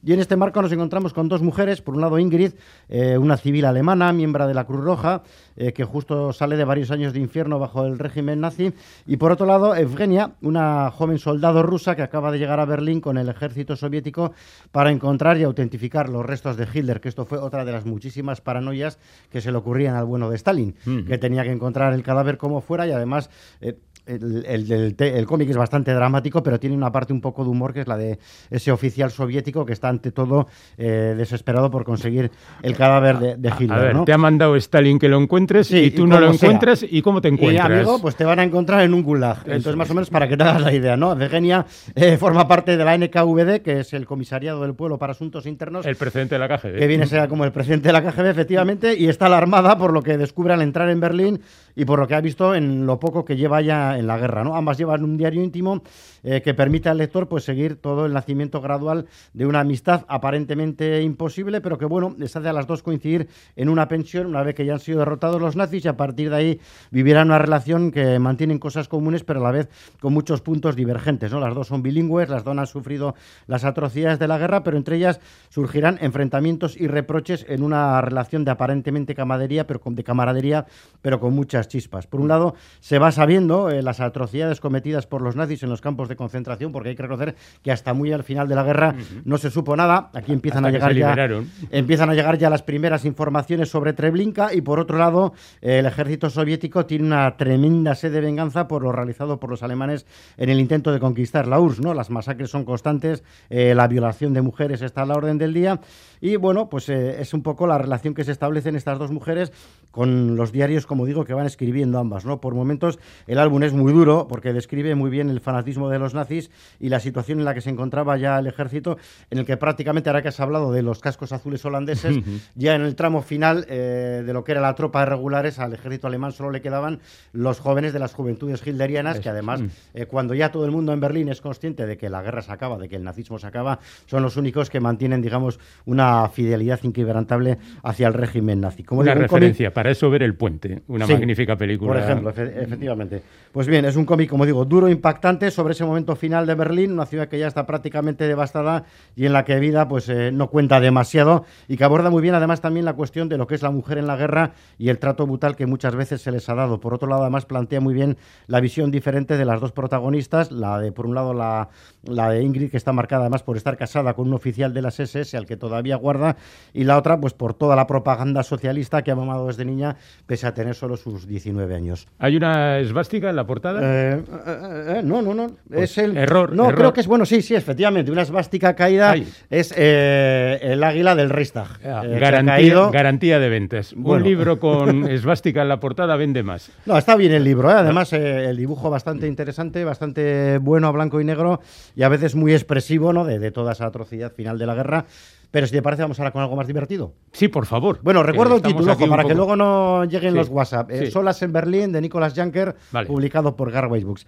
Y en este marco nos encontramos con dos mujeres, por un lado Ingrid, eh, una civil alemana, miembro de la Cruz Roja, eh, que justo sale de varios años de infierno bajo el régimen nazi, y por otro lado Evgenia, una joven soldado rusa que acaba de llegar a Berlín con el ejército soviético para encontrar y autentificar los restos de Hitler, que esto fue otra de las muchísimas paranoias que se le ocurrían al bueno de Stalin, que tenía que encontrar el cadáver como fuera y además eh, el, el, cómic es bastante dramático, pero tiene una parte un poco de humor que es la de ese oficial soviético que está ante todo eh, desesperado por conseguir el cadáver de, de Hitler. A ver, te ha mandado Stalin que lo encuentres y tú no lo encuentras y cómo te encuentras. Y amigo, pues te van a encontrar en un gulag. Entonces, más o menos para que te hagas la idea, ¿no? Virginia eh, forma parte de la NKVD, que es el Comisariado del Pueblo para Asuntos Internos. El presidente de la KGB. Que viene a ser como el presidente de la KGB, efectivamente, y está alarmada por lo que descubre al entrar en Berlín y por lo que ha visto en lo poco que lleva ya en la guerra. ¿no? Ambas llevan un diario íntimo eh, que permite al lector pues, seguir todo el nacimiento gradual de una amistad aparentemente imposible, pero que bueno, les hace a las dos coincidir en una pensión una vez que ya han sido derrotados los nazis y a partir de ahí vivirán una relación que mantienen cosas comunes, pero a la vez con muchos puntos divergentes. ¿no? Las dos son bilingües, las dos han sufrido las atrocidades de la guerra, pero entre ellas surgirán enfrentamientos y reproches en una relación de aparentemente camaradería, pero con, de camaradería, pero con muchas chispas. Por un lado, se va sabiendo eh, las atrocidades cometidas por los nazis en los campos de concentración, porque hay que reconocer que hasta muy al final de la guerra no se supo nada. Aquí empiezan a llegar ya empiezan a llegar ya las primeras informaciones sobre Treblinka y por otro lado, el ejército soviético tiene una tremenda sed de venganza por lo realizado por los alemanes en el intento de conquistar la URSS, ¿no? Las masacres son constantes, eh, la violación de mujeres está a la orden del día y bueno, pues eh, es un poco la relación que se establece en estas dos mujeres con los diarios, como digo, que van escribiendo ambas, ¿no? Por momentos el álbum es muy duro porque describe muy bien el fanatismo de los nazis y la situación en la que se encontraba ya el ejército, en el que prácticamente, ahora que has hablado de los cascos azules holandeses, ya en el tramo final eh, de lo que era la tropa de regulares, al ejército alemán solo le quedaban los jóvenes de las juventudes hilderianas, que además, mm. eh, cuando ya todo el mundo en Berlín es consciente de que la guerra se acaba, de que el nazismo se acaba, son los únicos que mantienen, digamos, una fidelidad inquebrantable hacia el régimen nazi. Como una referencia, para eso ver El Puente, una magnífica película. Por ejemplo, efectivamente. Pues bien, es un cómic, como digo, duro, impactante sobre ese momento final de Berlín, una ciudad que ya está prácticamente devastada y en la que vida pues eh, no cuenta demasiado y que aborda muy bien además también la cuestión de lo que es la mujer en la guerra y el trato brutal que muchas veces se les ha dado. Por otro lado, además plantea muy bien la visión diferente de las dos protagonistas, la de por un lado la, la de Ingrid que está marcada además por estar casada con un oficial de las SS al que todavía guarda, y la otra, pues por toda la propaganda socialista que ha mamado desde niña, pese a tener solo sus 19 años. ¿Hay una esvástica en la portada? Eh, eh, eh, no, no, no. Pues es el. Error. No, creo que es. Bueno, sí, sí, efectivamente. Una esvástica caída es el águila del Reichstag. Ah, garantía, garantía de ventas. Un libro con [LAUGHS] esvástica en la portada vende más. No, está bien el libro. Además, el dibujo bastante interesante, bastante bueno a blanco y negro y a veces muy expresivo ¿no? de, de toda esa atrocidad final de la guerra. Pero si te parece, vamos ahora con algo más divertido. Sí, por favor. Bueno, recuerdo el título, para que luego no lleguen los WhatsApp. Eh, Solas en Berlín, de Nicolas Janker, publicado por Garbage Books.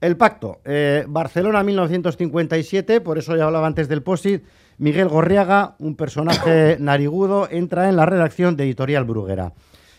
El pacto. Eh, Barcelona 1957, por eso ya hablaba antes del POSIT. Miguel Gorriaga, un personaje [COUGHS] narigudo, entra en la redacción de Editorial Bruguera.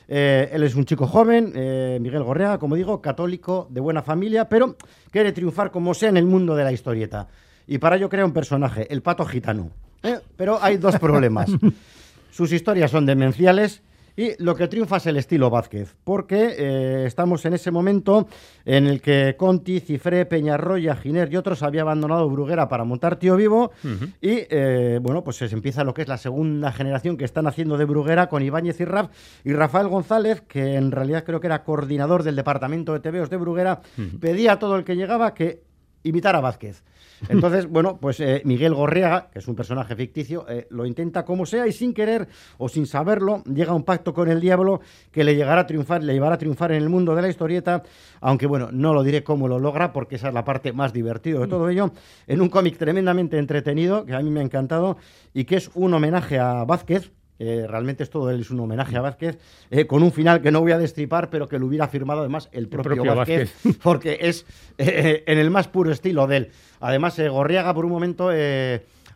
Eh, él es un chico joven, Miguel Gorriaga, como digo, católico, de buena familia, pero quiere triunfar como sea en el mundo de la historieta. Y para ello crea un personaje, el pato gitano. ¿Eh? Pero hay dos problemas. [LAUGHS] Sus historias son demenciales y lo que triunfa es el estilo Vázquez, porque eh, estamos en ese momento en el que Conti, Cifré, Peñarroya, Giner y otros habían abandonado Bruguera para montar Tío Vivo y eh, bueno, pues se empieza lo que es la segunda generación que están haciendo de Bruguera con Ibáñez y Raf y Rafael González, que en realidad creo que era coordinador del departamento de TVOs de Bruguera, pedía a todo el que llegaba que imitara a Vázquez. [LAUGHS] Entonces, bueno, pues eh, Miguel Gorriaga, que es un personaje ficticio, eh, lo intenta como sea y sin querer o sin saberlo, llega a un pacto con el diablo que le llegará a triunfar, le llevará a triunfar en el mundo de la historieta, aunque bueno, no lo diré cómo lo logra, porque esa es la parte más divertida de todo ello, en un cómic tremendamente entretenido, que a mí me ha encantado, y que es un homenaje a Vázquez, realmente es todo es un homenaje a Vázquez, eh, con un final que no voy a destripar, pero que lo hubiera firmado además el propio, Vázquez, [LAUGHS] porque es eh, en el más puro estilo de él. Además, eh, Gorriaga por un momento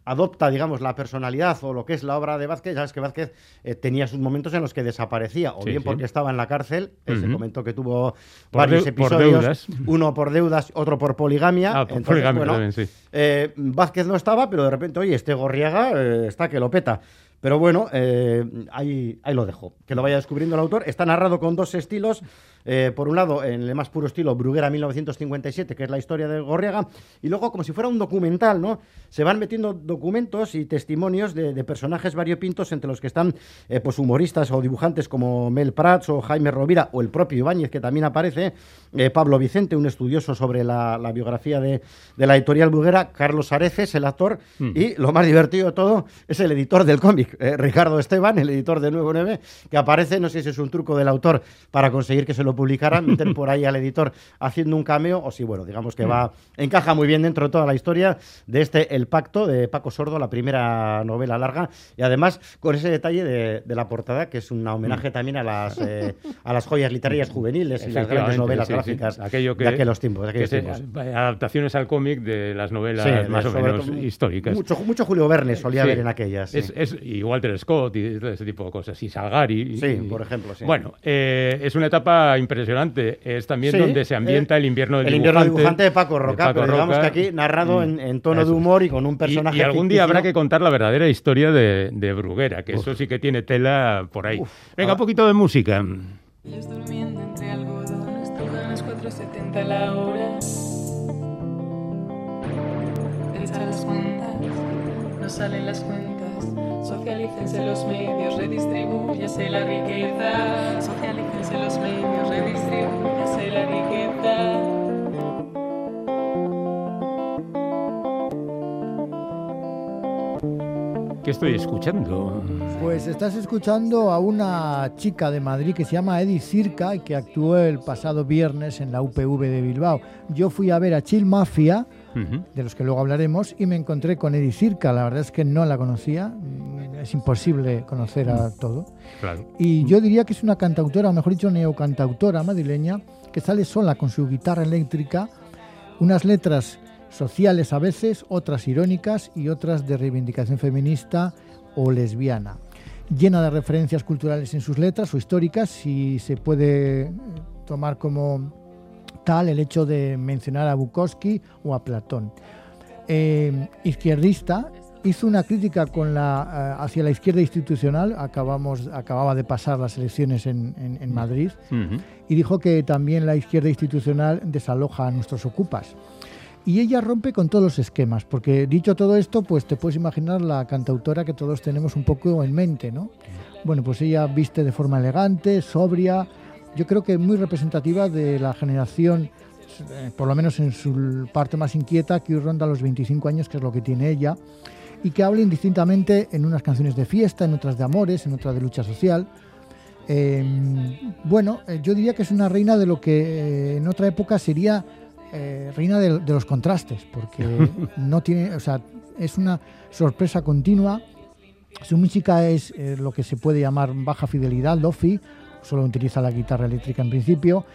adopta, digamos, la personalidad o lo que es la obra de Vázquez. Ya sabes que Vázquez tenía sus momentos en los que desaparecía, o bien porque estaba en la cárcel, ese momento que tuvo varios episodios, uno por deudas, otro por poligamia. Ah, por poligamia también, sí. Vázquez no estaba, pero de repente, oye, este Gorriaga está que lo peta. Pero bueno, eh, ahí, ahí lo dejo. Que lo vaya descubriendo el autor. Está narrado con dos estilos. Eh, por un lado, en el más puro estilo Bruguera 1957, que es la historia de Gorriaga, y luego como si fuera un documental, ¿no? Se van metiendo documentos y testimonios de, personajes variopintos, entre los que están eh, pues humoristas o dibujantes como Mel Prats o Jaime Rovira o el propio Ibáñez, que también aparece, Pablo Vicente, un estudioso sobre la, biografía de, la editorial Bruguera, Carlos Areces, el actor, mm. y lo más divertido de todo es el editor del cómic, eh, Ricardo Esteban, el editor de Nuevo 9, que aparece, no sé si es un truco del autor para conseguir que se lo publicaran, [LAUGHS] meter por ahí al editor haciendo un cameo, o si, bueno, digamos que va, encaja muy bien dentro de toda la historia de este El Pacto de Paco Sordo, la primera novela larga, y además con ese detalle de, la portada, que es un homenaje mm. también a las, eh, a las joyas literarias juveniles y las grandes novelas gráficas Aquello que, de aquellos tiempos. adaptaciones al cómic de las novelas más o menos históricas. Mucho, mucho Julio Verne solía ver en aquellas. Es, y Walter Scott y ese tipo de cosas, y Salgari. Sí, por ejemplo, Bueno, eh, es una etapa impresionante. Es también donde se ambienta el invierno del el invierno dibujante de Paco Roca, pero digamos que aquí narrado mm, en, tono de humor y con un personaje. Y, algún día habrá que contar la verdadera historia de, de Bruguera, que eso sí que tiene tela por ahí. Venga, un poquito de música. durmiendo entre algodones, las 4.70 la hora. las cuentas, no salen las cuentas. Socialícense los medios, redistribúyase la riqueza. Socialícense los medios, redistribúyase la riqueza. ¿Qué estoy escuchando? Pues estás escuchando a una chica de Madrid que se llama Eddie Circa y que actuó el pasado viernes en la UPV de Bilbao. Yo fui a ver a Chill Mafia, de los que luego hablaremos, y me encontré con Eddie Circa. La verdad es que no la conocía, es imposible conocer a todo. Y yo diría que es una cantautora, o mejor dicho, neocantautora madrileña, que sale sola con su guitarra eléctrica, unas letras sociales a veces, otras irónicas y otras de reivindicación feminista o lesbiana. Llena de referencias culturales en sus letras o históricas y se puede tomar como tal el hecho de mencionar a Bukowski o a Platón. Eh, izquierdista, hizo una crítica con la, eh, hacia la izquierda institucional, acabamos, acababa de pasar las elecciones en, Madrid, y dijo que también la izquierda institucional desaloja a nuestros ocupas. Y ella rompe con todos los esquemas, porque dicho todo esto, pues te puedes imaginar la cantautora que todos tenemos un poco en mente, ¿no? Bueno, pues ella viste de forma elegante, sobria, yo creo que muy representativa de la generación, eh, por lo menos en su parte más inquieta, que hoy ronda los 25 años, que es lo que tiene ella y que habla indistintamente en unas canciones de fiesta, en otras de amores, en otras de lucha social. Em, bueno, eh, yo diría que es una reina de lo que eh, en otra época sería reina de, los contrastes, porque [LAUGHS] no tiene, o sea, es una sorpresa continua. Su música es lo que se puede llamar baja fidelidad, lofi, solo utiliza la guitarra eléctrica en principio,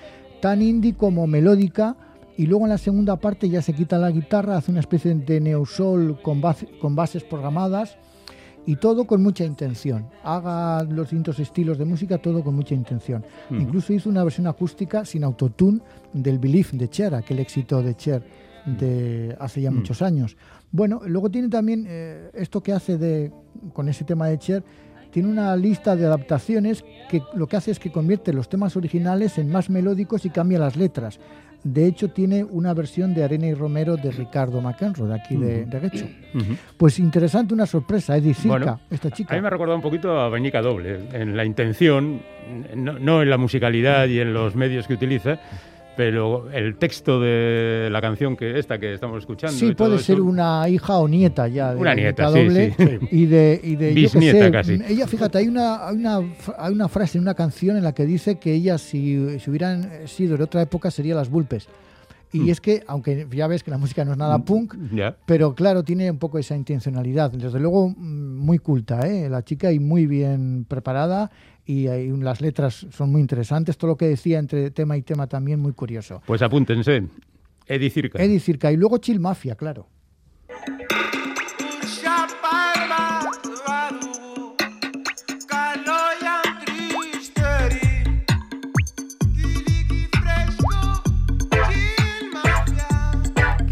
tan indie como melódica y luego en la segunda parte ya se quita la guitarra, hace una especie de neosol con, con bases programadas y todo con mucha intención. Haga los distintos estilos de música, todo con mucha intención. Incluso hizo una versión acústica sin autotune del Belief de Cher, aquel éxito de Cher de hace ya muchos años. Bueno, luego tiene también eh, esto que hace de, con ese tema de Cher, tiene una lista de adaptaciones que lo que hace es que convierte los temas originales en más melódicos y cambia las letras. De hecho, tiene una versión de Arena y Romero de Ricardo McEnroe, de aquí de, de Pues interesante, una sorpresa, Edith Circa, esta chica. A mí me ha recordado un poquito a Bañica Doble, en la intención, no en la musicalidad y en los medios que utiliza, pero el texto de la canción que esta que estamos escuchando. Sí, puede ser una hija o nieta ya de una nieta, doble, Y de, y de Bisnieta casi. Ella, fíjate, hay una, hay una, hay una frase en una canción en la que dice que ella, si, si hubieran sido de otra época, sería las Bulpes. Y mm. es que, aunque ya ves que la música no es nada mm, punk, pero claro, tiene un poco esa intencionalidad. Desde luego, mm, muy culta, ¿eh? la chica y muy bien preparada y las letras son muy interesantes. Todo lo que decía entre tema y tema también muy curioso. Pues apúntense. Eddie Circa. Eddie Circa. Y luego Chill Mafia, claro.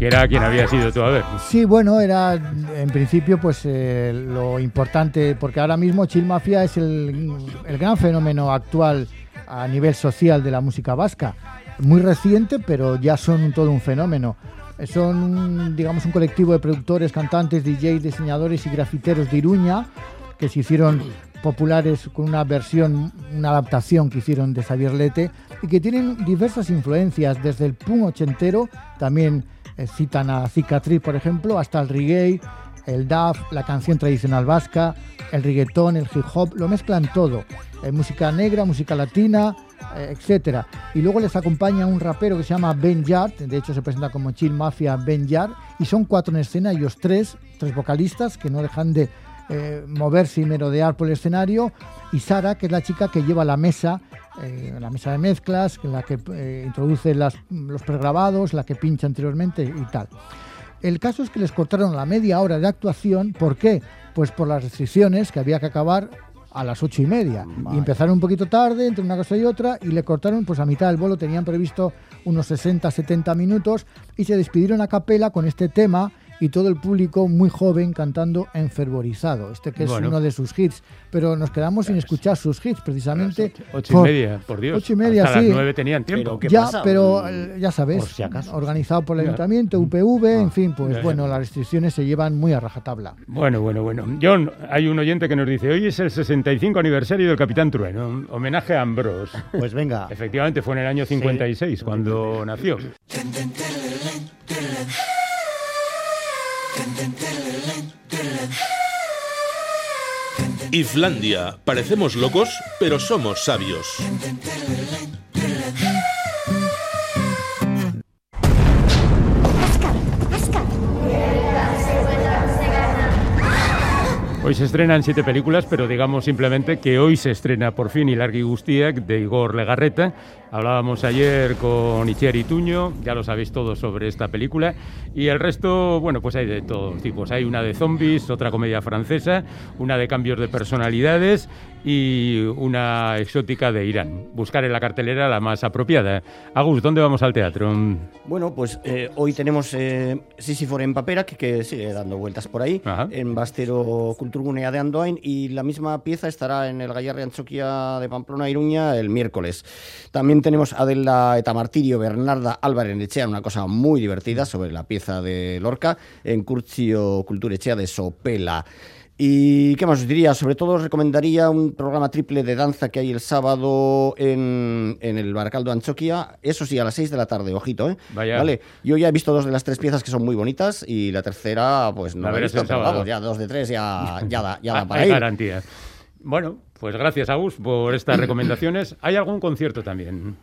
Era quien había sido tú a ver. Sí, bueno, era en principio, pues eh, lo importante, porque ahora mismo Chill Mafia es el, el gran fenómeno actual a nivel social de la música vasca. Muy reciente, pero ya son todo un fenómeno. Son, digamos, un colectivo de productores, cantantes, DJs, diseñadores y grafiteros de Iruña que se hicieron populares con una versión, una adaptación que hicieron de Xavier Lete y que tienen diversas influencias, desde el punk ochentero, también eh, citan a Cicatriz, por ejemplo, hasta el reggae, el daf, la canción tradicional vasca, el reggaetón, el hip hop, lo mezclan todo. Eh, música negra, música latina, eh, etcétera. Y luego les acompaña un rapero que se llama Ben Yard, de hecho se presenta como Chill Mafia Ben Yard, y son cuatro en escena, ellos tres, tres vocalistas que no dejan de eh, moverse y merodear por el escenario, y Sara, que es la chica que lleva la mesa, eh, la mesa de mezclas, la que introduce las, los pregrabados, la que pincha anteriormente y tal. El caso es que les cortaron la media hora de actuación, ¿por qué? Pues por las restricciones que había que acabar a las ocho y media. Y empezaron un poquito tarde, entre una cosa y otra, y le cortaron pues a mitad del bolo, tenían previsto unos 60, 70 minutos, y se despidieron a capela con este tema y todo el público muy joven cantando Enfervorizado, este que es uno de sus hits. Pero nos quedamos sin escuchar sus hits, precisamente. Ocho y media, por Dios. Ocho y media, Hasta sí. las nueve tenían tiempo. ¿Pero ya, pero eh, ya sabes, organizado por el ayuntamiento, UPV, en fin, pues bueno, las restricciones se llevan muy a rajatabla. Bueno, bueno, bueno. John, hay un oyente que nos dice, hoy es el 65 aniversario del Capitán Trueno, homenaje a Ambrose. Pues venga. Efectivamente, fue en el año 56 cuando nació. Islandia. Parecemos locos, pero somos sabios. Hoy se estrenan siete películas, pero digamos simplemente que hoy se estrena por fin Ilargi Gustiak de Igor Legarreta. Hablábamos ayer con Itziar Tuño, ya lo sabéis todo sobre esta película. Y el resto, bueno, pues hay de todos tipos. Hay una de zombies, otra comedia francesa, una de cambios de personalidades y una exótica de Irán. Buscar en la cartelera la más apropiada. Agus, ¿dónde vamos al teatro? Bueno, pues eh, hoy tenemos eh, en Papera, que, que, sigue dando vueltas por ahí, en Bastero Culturgunea de Andoain, y la misma pieza estará en el Gallarre Anchoquia de Pamplona, Iruña, el miércoles. También tenemos Adela Etamartirio, Bernarda Álvarez Echea, una cosa muy divertida sobre la pieza de Lorca, en Curcio Culturechea de Sopela. ¿Y qué más os diría? Sobre todo os recomendaría un programa triple de danza que hay el sábado en, el Baracaldo Anchoquia. Eso sí, a las 6 de la tarde, ojito, ¿eh? Vaya. Vale. Yo ya he visto dos de las tres piezas que son muy bonitas y la tercera, pues no la he visto, pero vamos, ya dos de tres ya, ya da, ya da [LAUGHS] para. Bueno, pues gracias, Agus, por estas recomendaciones. [CLEARS THROAT] ¿Hay algún concierto también?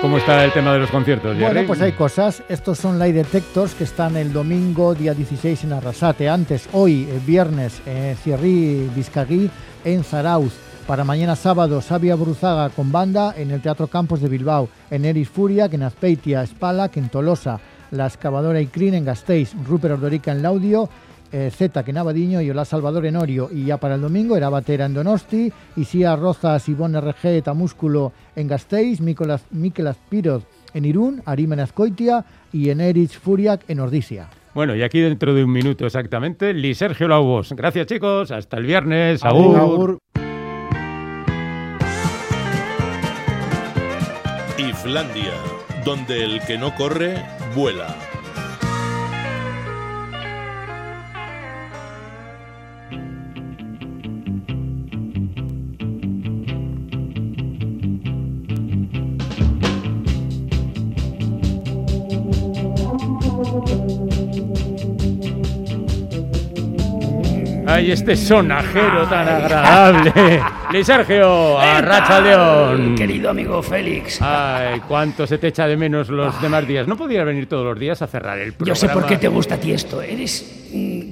¿Cómo está el tema de los conciertos, Jerry? Bueno, pues hay cosas. Estos son Light Detectors que están el domingo, día 16 en Arrasate. Antes, hoy, el viernes, en Cierrí, Vizcagui, en Zarauz. Para mañana sábado, Sabia Bruzaga con banda en el Teatro Campos de Bilbao. En Eris Furia, que en Azpeitia, Espalac, en Tolosa. La Excavadora y Crin en Gasteiz. Rupert Ordorica en Laudio eh, Z que Navadiño y Hola Salvador en Orio. Y ya para el domingo era Batera en Donosti, Isia Rozas, Ivonne RG, Tamúsculo en Gasteiz, Mikel Azpiroz en Irún, Arima en Azcoitia y en Erich Furiak en Ordisia. Bueno, y aquí dentro de un minuto exactamente, Li Sergio Laubos. Gracias chicos, hasta el viernes. Agur. Agur. Islandia, donde el que no corre, vuela. Ay, este sonajero tan agradable. [LAUGHS] Luis Sergio, a Racha León. Querido amigo Félix. Ay, cuánto se te echa de menos los demás días. ¿No podías venir todos los días a cerrar el programa? Yo sé por qué te gusta a ti esto. Eres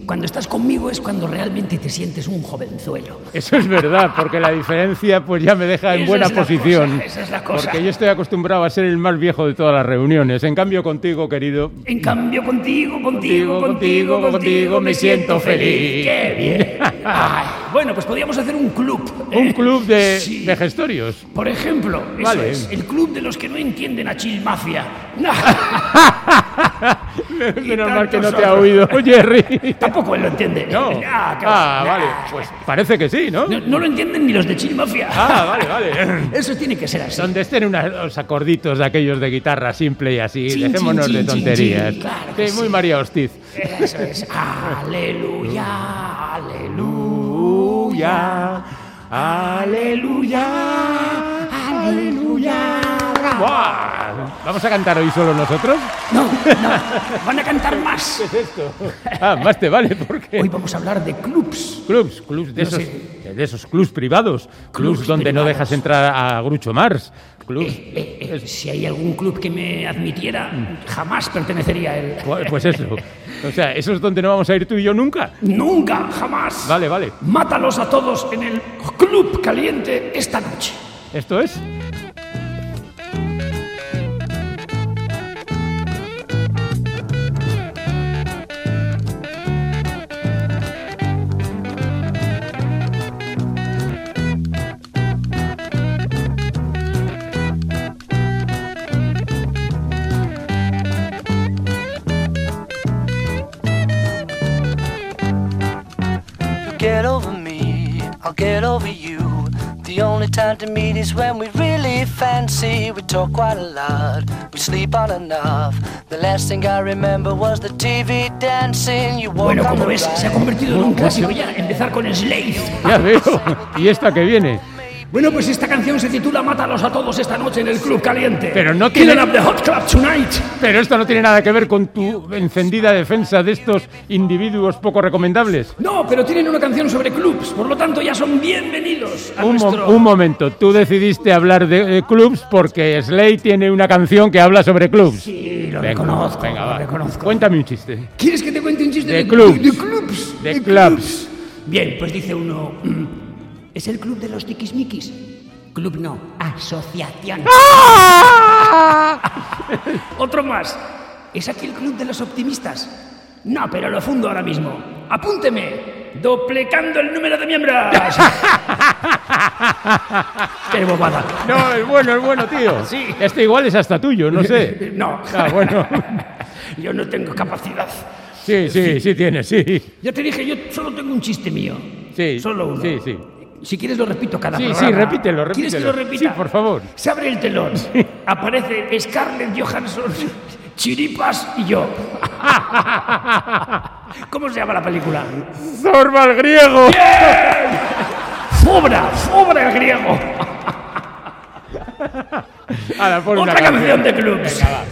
cuando estás conmigo es cuando realmente te sientes un jovenzuelo. Eso es verdad, porque la diferencia pues ya me deja en buena posición. esa es la cosa. Porque yo estoy acostumbrado a ser el más viejo de todas las reuniones. En cambio contigo, querido. En cambio contigo, contigo, contigo, contigo, me siento feliz. ¡Qué bien! [LAUGHS] Ay, bueno, pues podríamos hacer un club. Un ¿eh? club de, Sí. de gestorios. Por ejemplo, eso Vale. es, el club de los que no entienden a Chill Mafia. [LAUGHS] [LAUGHS] [LAUGHS] Menos mal que no te ha oído, [LAUGHS] Jerry. Tampoco él lo entiende. No. [LAUGHS] Ah. Ah, vale. Pues parece que sí, ¿no? No, no lo entienden ni los de Chill Mafia. Ah, vale, vale. Eso tiene que ser así. Donde estén unos acorditos de aquellos de guitarra simple y así. Chin, Dejémonos chin, de tonterías. chin, claro que Sí, muy María Hostiz. Eso es. Aleluya, aleluya, aleluya, aleluya. ¡Buah! ¿Vamos a cantar hoy solo nosotros? No, no, van a cantar más. [LAUGHS] ¿Qué es esto? Ah, más te vale, porque... Hoy vamos a hablar de clubs. Clubs, clubs de No esos, sé. de esos clubs privados, clubs, Clubs donde no dejas entrar a Grucho Mars, clubs, Eh, eh, si hay algún club que me admitiera, jamás pertenecería a él. pues pues eso, o sea, eso es donde no vamos a ir tú y yo nunca. Nunca, jamás. Vale, vale, Mátalos a todos en el club caliente esta noche. esto es. I'll get over you. The only time to meet is when we really fancy. We talk quite a lot, we sleep on enough. The last thing I remember was the TV dancing. You walk Bueno, on como the ves, se ha convertido en un clásico ya, empezar con Slade. Ya veo. [LAUGHS] ¿Y esta que viene? Bueno, pues esta canción se titula Mátalos a todos esta noche en el Club Caliente. Pero no Killing tiene- up the Hot Club tonight. Pero esto no tiene nada que ver con tu encendida defensa de estos individuos poco recomendables. No, pero tienen una canción sobre clubs, por lo tanto ya son bienvenidos a Un, mo- un momento, tú decidiste hablar de, eh, clubs porque Slade tiene una canción que habla sobre clubs. Sí, lo Venga, reconozco, venga, lo va. reconozco. Cuéntame un chiste. ¿Quieres que te cuente un chiste De de, clubs. de, de clubs? De clubs. Bien, pues dice uno... ¿Es el club de los tiquismiquis? Club no, asociación. [LAUGHS] Otro más. ¿Es aquí el club de los optimistas? No, pero lo fundo ahora mismo. Apúnteme. Duplicando el número de miembros. [LAUGHS] Qué bobada. No, es bueno, es bueno, tío. Sí. Este igual es hasta tuyo, no sé. [LAUGHS] No. Ah, bueno. Yo no tengo capacidad. Sí, sí, sí tienes, sí. Ya te dije, yo solo tengo un chiste mío. Sí. Solo uno. Sí, sí. Si quieres lo repito cada Sí, programa. sí, repítelo, ¿Quieres que lo repita? Sí, por favor. Se abre el telón. Aparece Scarlett Johansson, Chiripas y yo. ¿Cómo se llama la película? ¡Zorba el griego! ¡Fobra! ¡Fobra el griego! Ahora, Otra canción de clubs. Venga, va.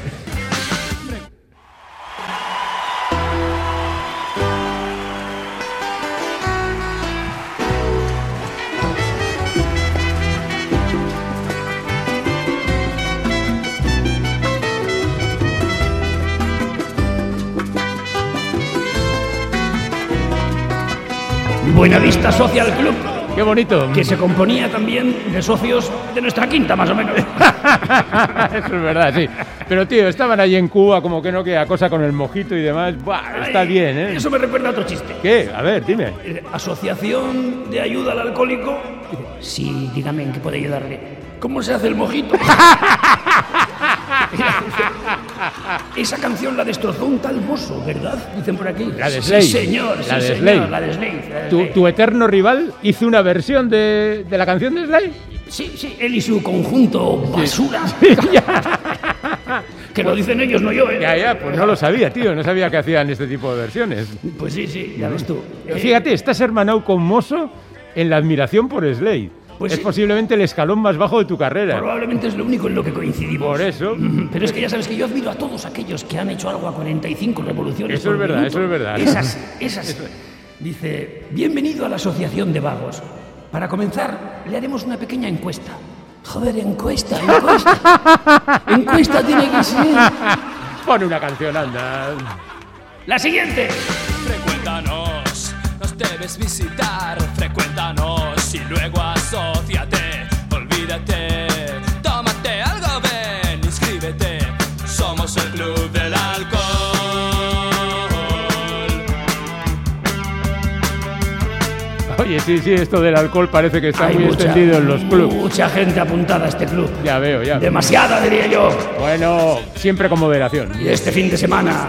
Buenavista Social Club, Qué bonito. que se componía también de socios de nuestra quinta, más o menos. [LAUGHS] Eso es verdad, sí. Pero, tío, estaban allí en Cuba como que no queda cosa con el mojito y demás. Buah, está Ay, bien, ¿eh? Eso me recuerda a otro chiste. ¿Qué? A ver, dime. Eh, Asociación de Ayuda al Alcohólico. Sí, dígame en qué puede ayudarle. ¿Cómo se hace el mojito? [LAUGHS] [LAUGHS] Esa canción la destrozó un tal mozo, ¿verdad? Dicen por aquí. La de Slade. Sí, señor, La sí, de señor, Slade. la de Slade. la de ¿Tu, Slade. tu eterno rival hizo una versión de, de la canción de Slade? Sí, sí, él y su conjunto basura. [LAUGHS] que lo dicen ellos, no yo, ¿eh? Ya, ya, pues no lo sabía, tío. No sabía que hacían este tipo de versiones. Pues sí, sí, ya ves tú. Eh, Fíjate, estás hermanado con Mosso en la admiración por Slade. Pues es sí. posiblemente el escalón más bajo de tu carrera. Probablemente es lo único en lo que coincidimos. Por eso. [LAUGHS] Pero es que ya sabes que yo admiro a todos aquellos que han hecho algo a 45 revoluciones. Eso es verdad, minuto. eso es verdad. Es así, [LAUGHS] es así. Dice, bienvenido a la Asociación de Vagos. Para comenzar, le haremos una pequeña encuesta. Joder, encuesta, encuesta. [LAUGHS] encuesta tiene que ser. Pon una canción, anda. La siguiente. Debes visitar. Frecuéntanos y luego asóciate. Olvídate, tómate algo, ven, inscríbete. Somos el club del alcohol. Oye, sí, sí, esto del alcohol parece que está muy extendido en los clubes. Mucha gente apuntada a este club. Ya veo, ya. Demasiada, diría yo. Bueno, siempre con moderación. Y este fin de semana,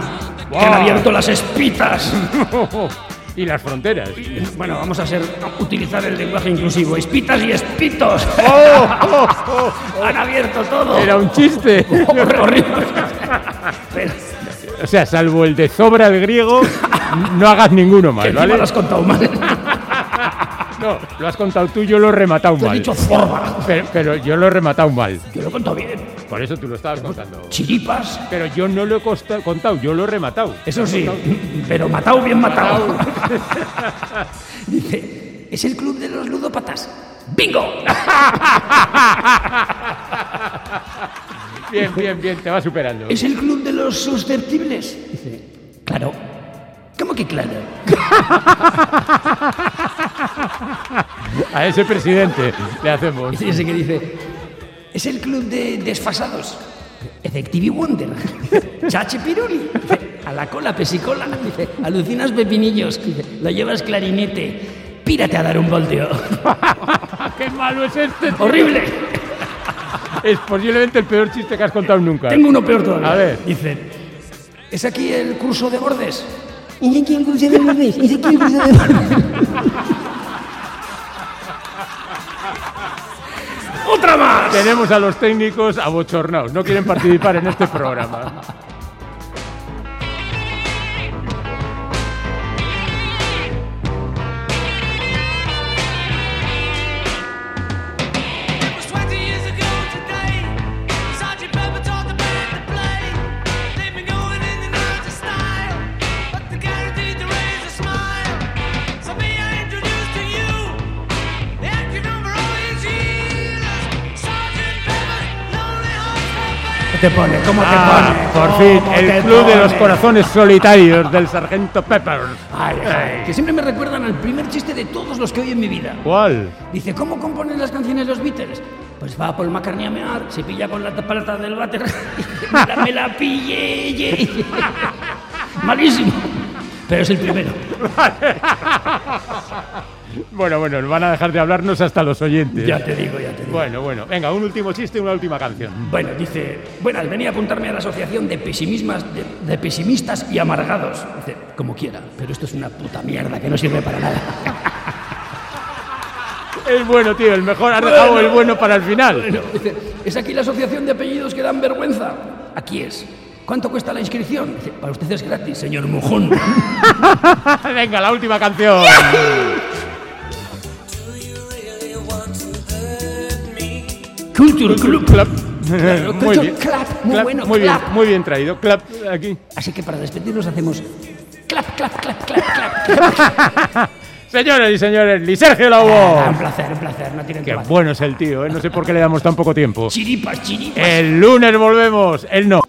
que han abierto las espitas. [LAUGHS] y las fronteras. Bueno, vamos a ser, utilizar el lenguaje inclusivo. Espitas y espitos. Oh, oh, oh, Han abierto todo. Era un chiste. [LAUGHS] Horrible. O sea, salvo el de sobra el griego, no hagas ninguno más, ¿vale? lo has contado mal. No, lo has contado tú, yo lo he rematado Te he mal. dicho forma. Pero, pero yo lo he rematado mal. Yo lo he contado bien. Por eso tú lo estabas contando. Chiripas. Pero yo no lo he contado, yo lo he rematado. Eso sí, pero matado bien matado. [LAUGHS] Dice, es el club de los ludópatas. ¡Bingo! [LAUGHS] Bien, bien, bien, te va superando. ¿Es el club de los susceptibles? Dice, claro. ¿Cómo que claro? [LAUGHS] A ese presidente le hacemos. Y ese que dice, es el club de desfasados. Efectivi Wonder. [LAUGHS] Chache Piruli. A la cola, pesicola. Dice, alucinas pepinillos. Dice, lo llevas clarinete. Pírate a dar un volteo. [LAUGHS] ¡Qué malo es este! tío! ¡Horrible! Es posiblemente el peor chiste que has contado nunca. Tengo uno peor todavía. A ver. Dice, ¿es aquí el curso de bordes? ¿Y de quién curso de bordes? ¿Y de quién curso de bordes? ¡Otra más! Tenemos a los técnicos abochornados, no quieren participar en este programa. Te pone? ¿Cómo te Ah, pone? por ¿Cómo fin, el club de los corazones solitarios del sargento Peppers. Ay, ay, que siempre me recuerdan al primer chiste de todos los que oí en mi vida. ¿Cuál? Dice, ¿cómo componen las canciones los Beatles? Pues va Paul McCartney a mear, se pilla con la paleta del váter, [LAUGHS] me la, me la pillé. ye. [LAUGHS] Malísimo. Pero es el primero. [LAUGHS] Bueno, bueno, van a dejar de hablarnos hasta los oyentes. Ya te digo, ya te digo. Bueno, bueno, venga, un último chiste una última canción. Bueno, dice, buenas, venía a apuntarme a la asociación de pesimismas, de, de pesimistas y amargados. Dice, como quiera, pero esto es una puta mierda que no sirve para nada. [LAUGHS] Es bueno, tío, el mejor. Has dejado el bueno para el final. Bueno, dice, ¿es aquí la asociación de apellidos que dan vergüenza? Aquí es. ¿Cuánto cuesta la inscripción? Dice, para usted es gratis, señor mojón. [LAUGHS] venga, la última canción. [LAUGHS] Culture Club. Clap. Claro, [LAUGHS] muy bien. Clap, muy Clap, bueno, Muy bien, muy bien traído. Clap aquí. Así que para despedirnos hacemos clap, clap, clap, clap, clap. [LAUGHS] Señores y señores, Li Sergio Ah, Lobo. un placer, un placer, no tienen Qué bueno es el tío, ¿eh? no sé por qué le damos tan poco tiempo. Chiripas, chiripas. El lunes volvemos, él no.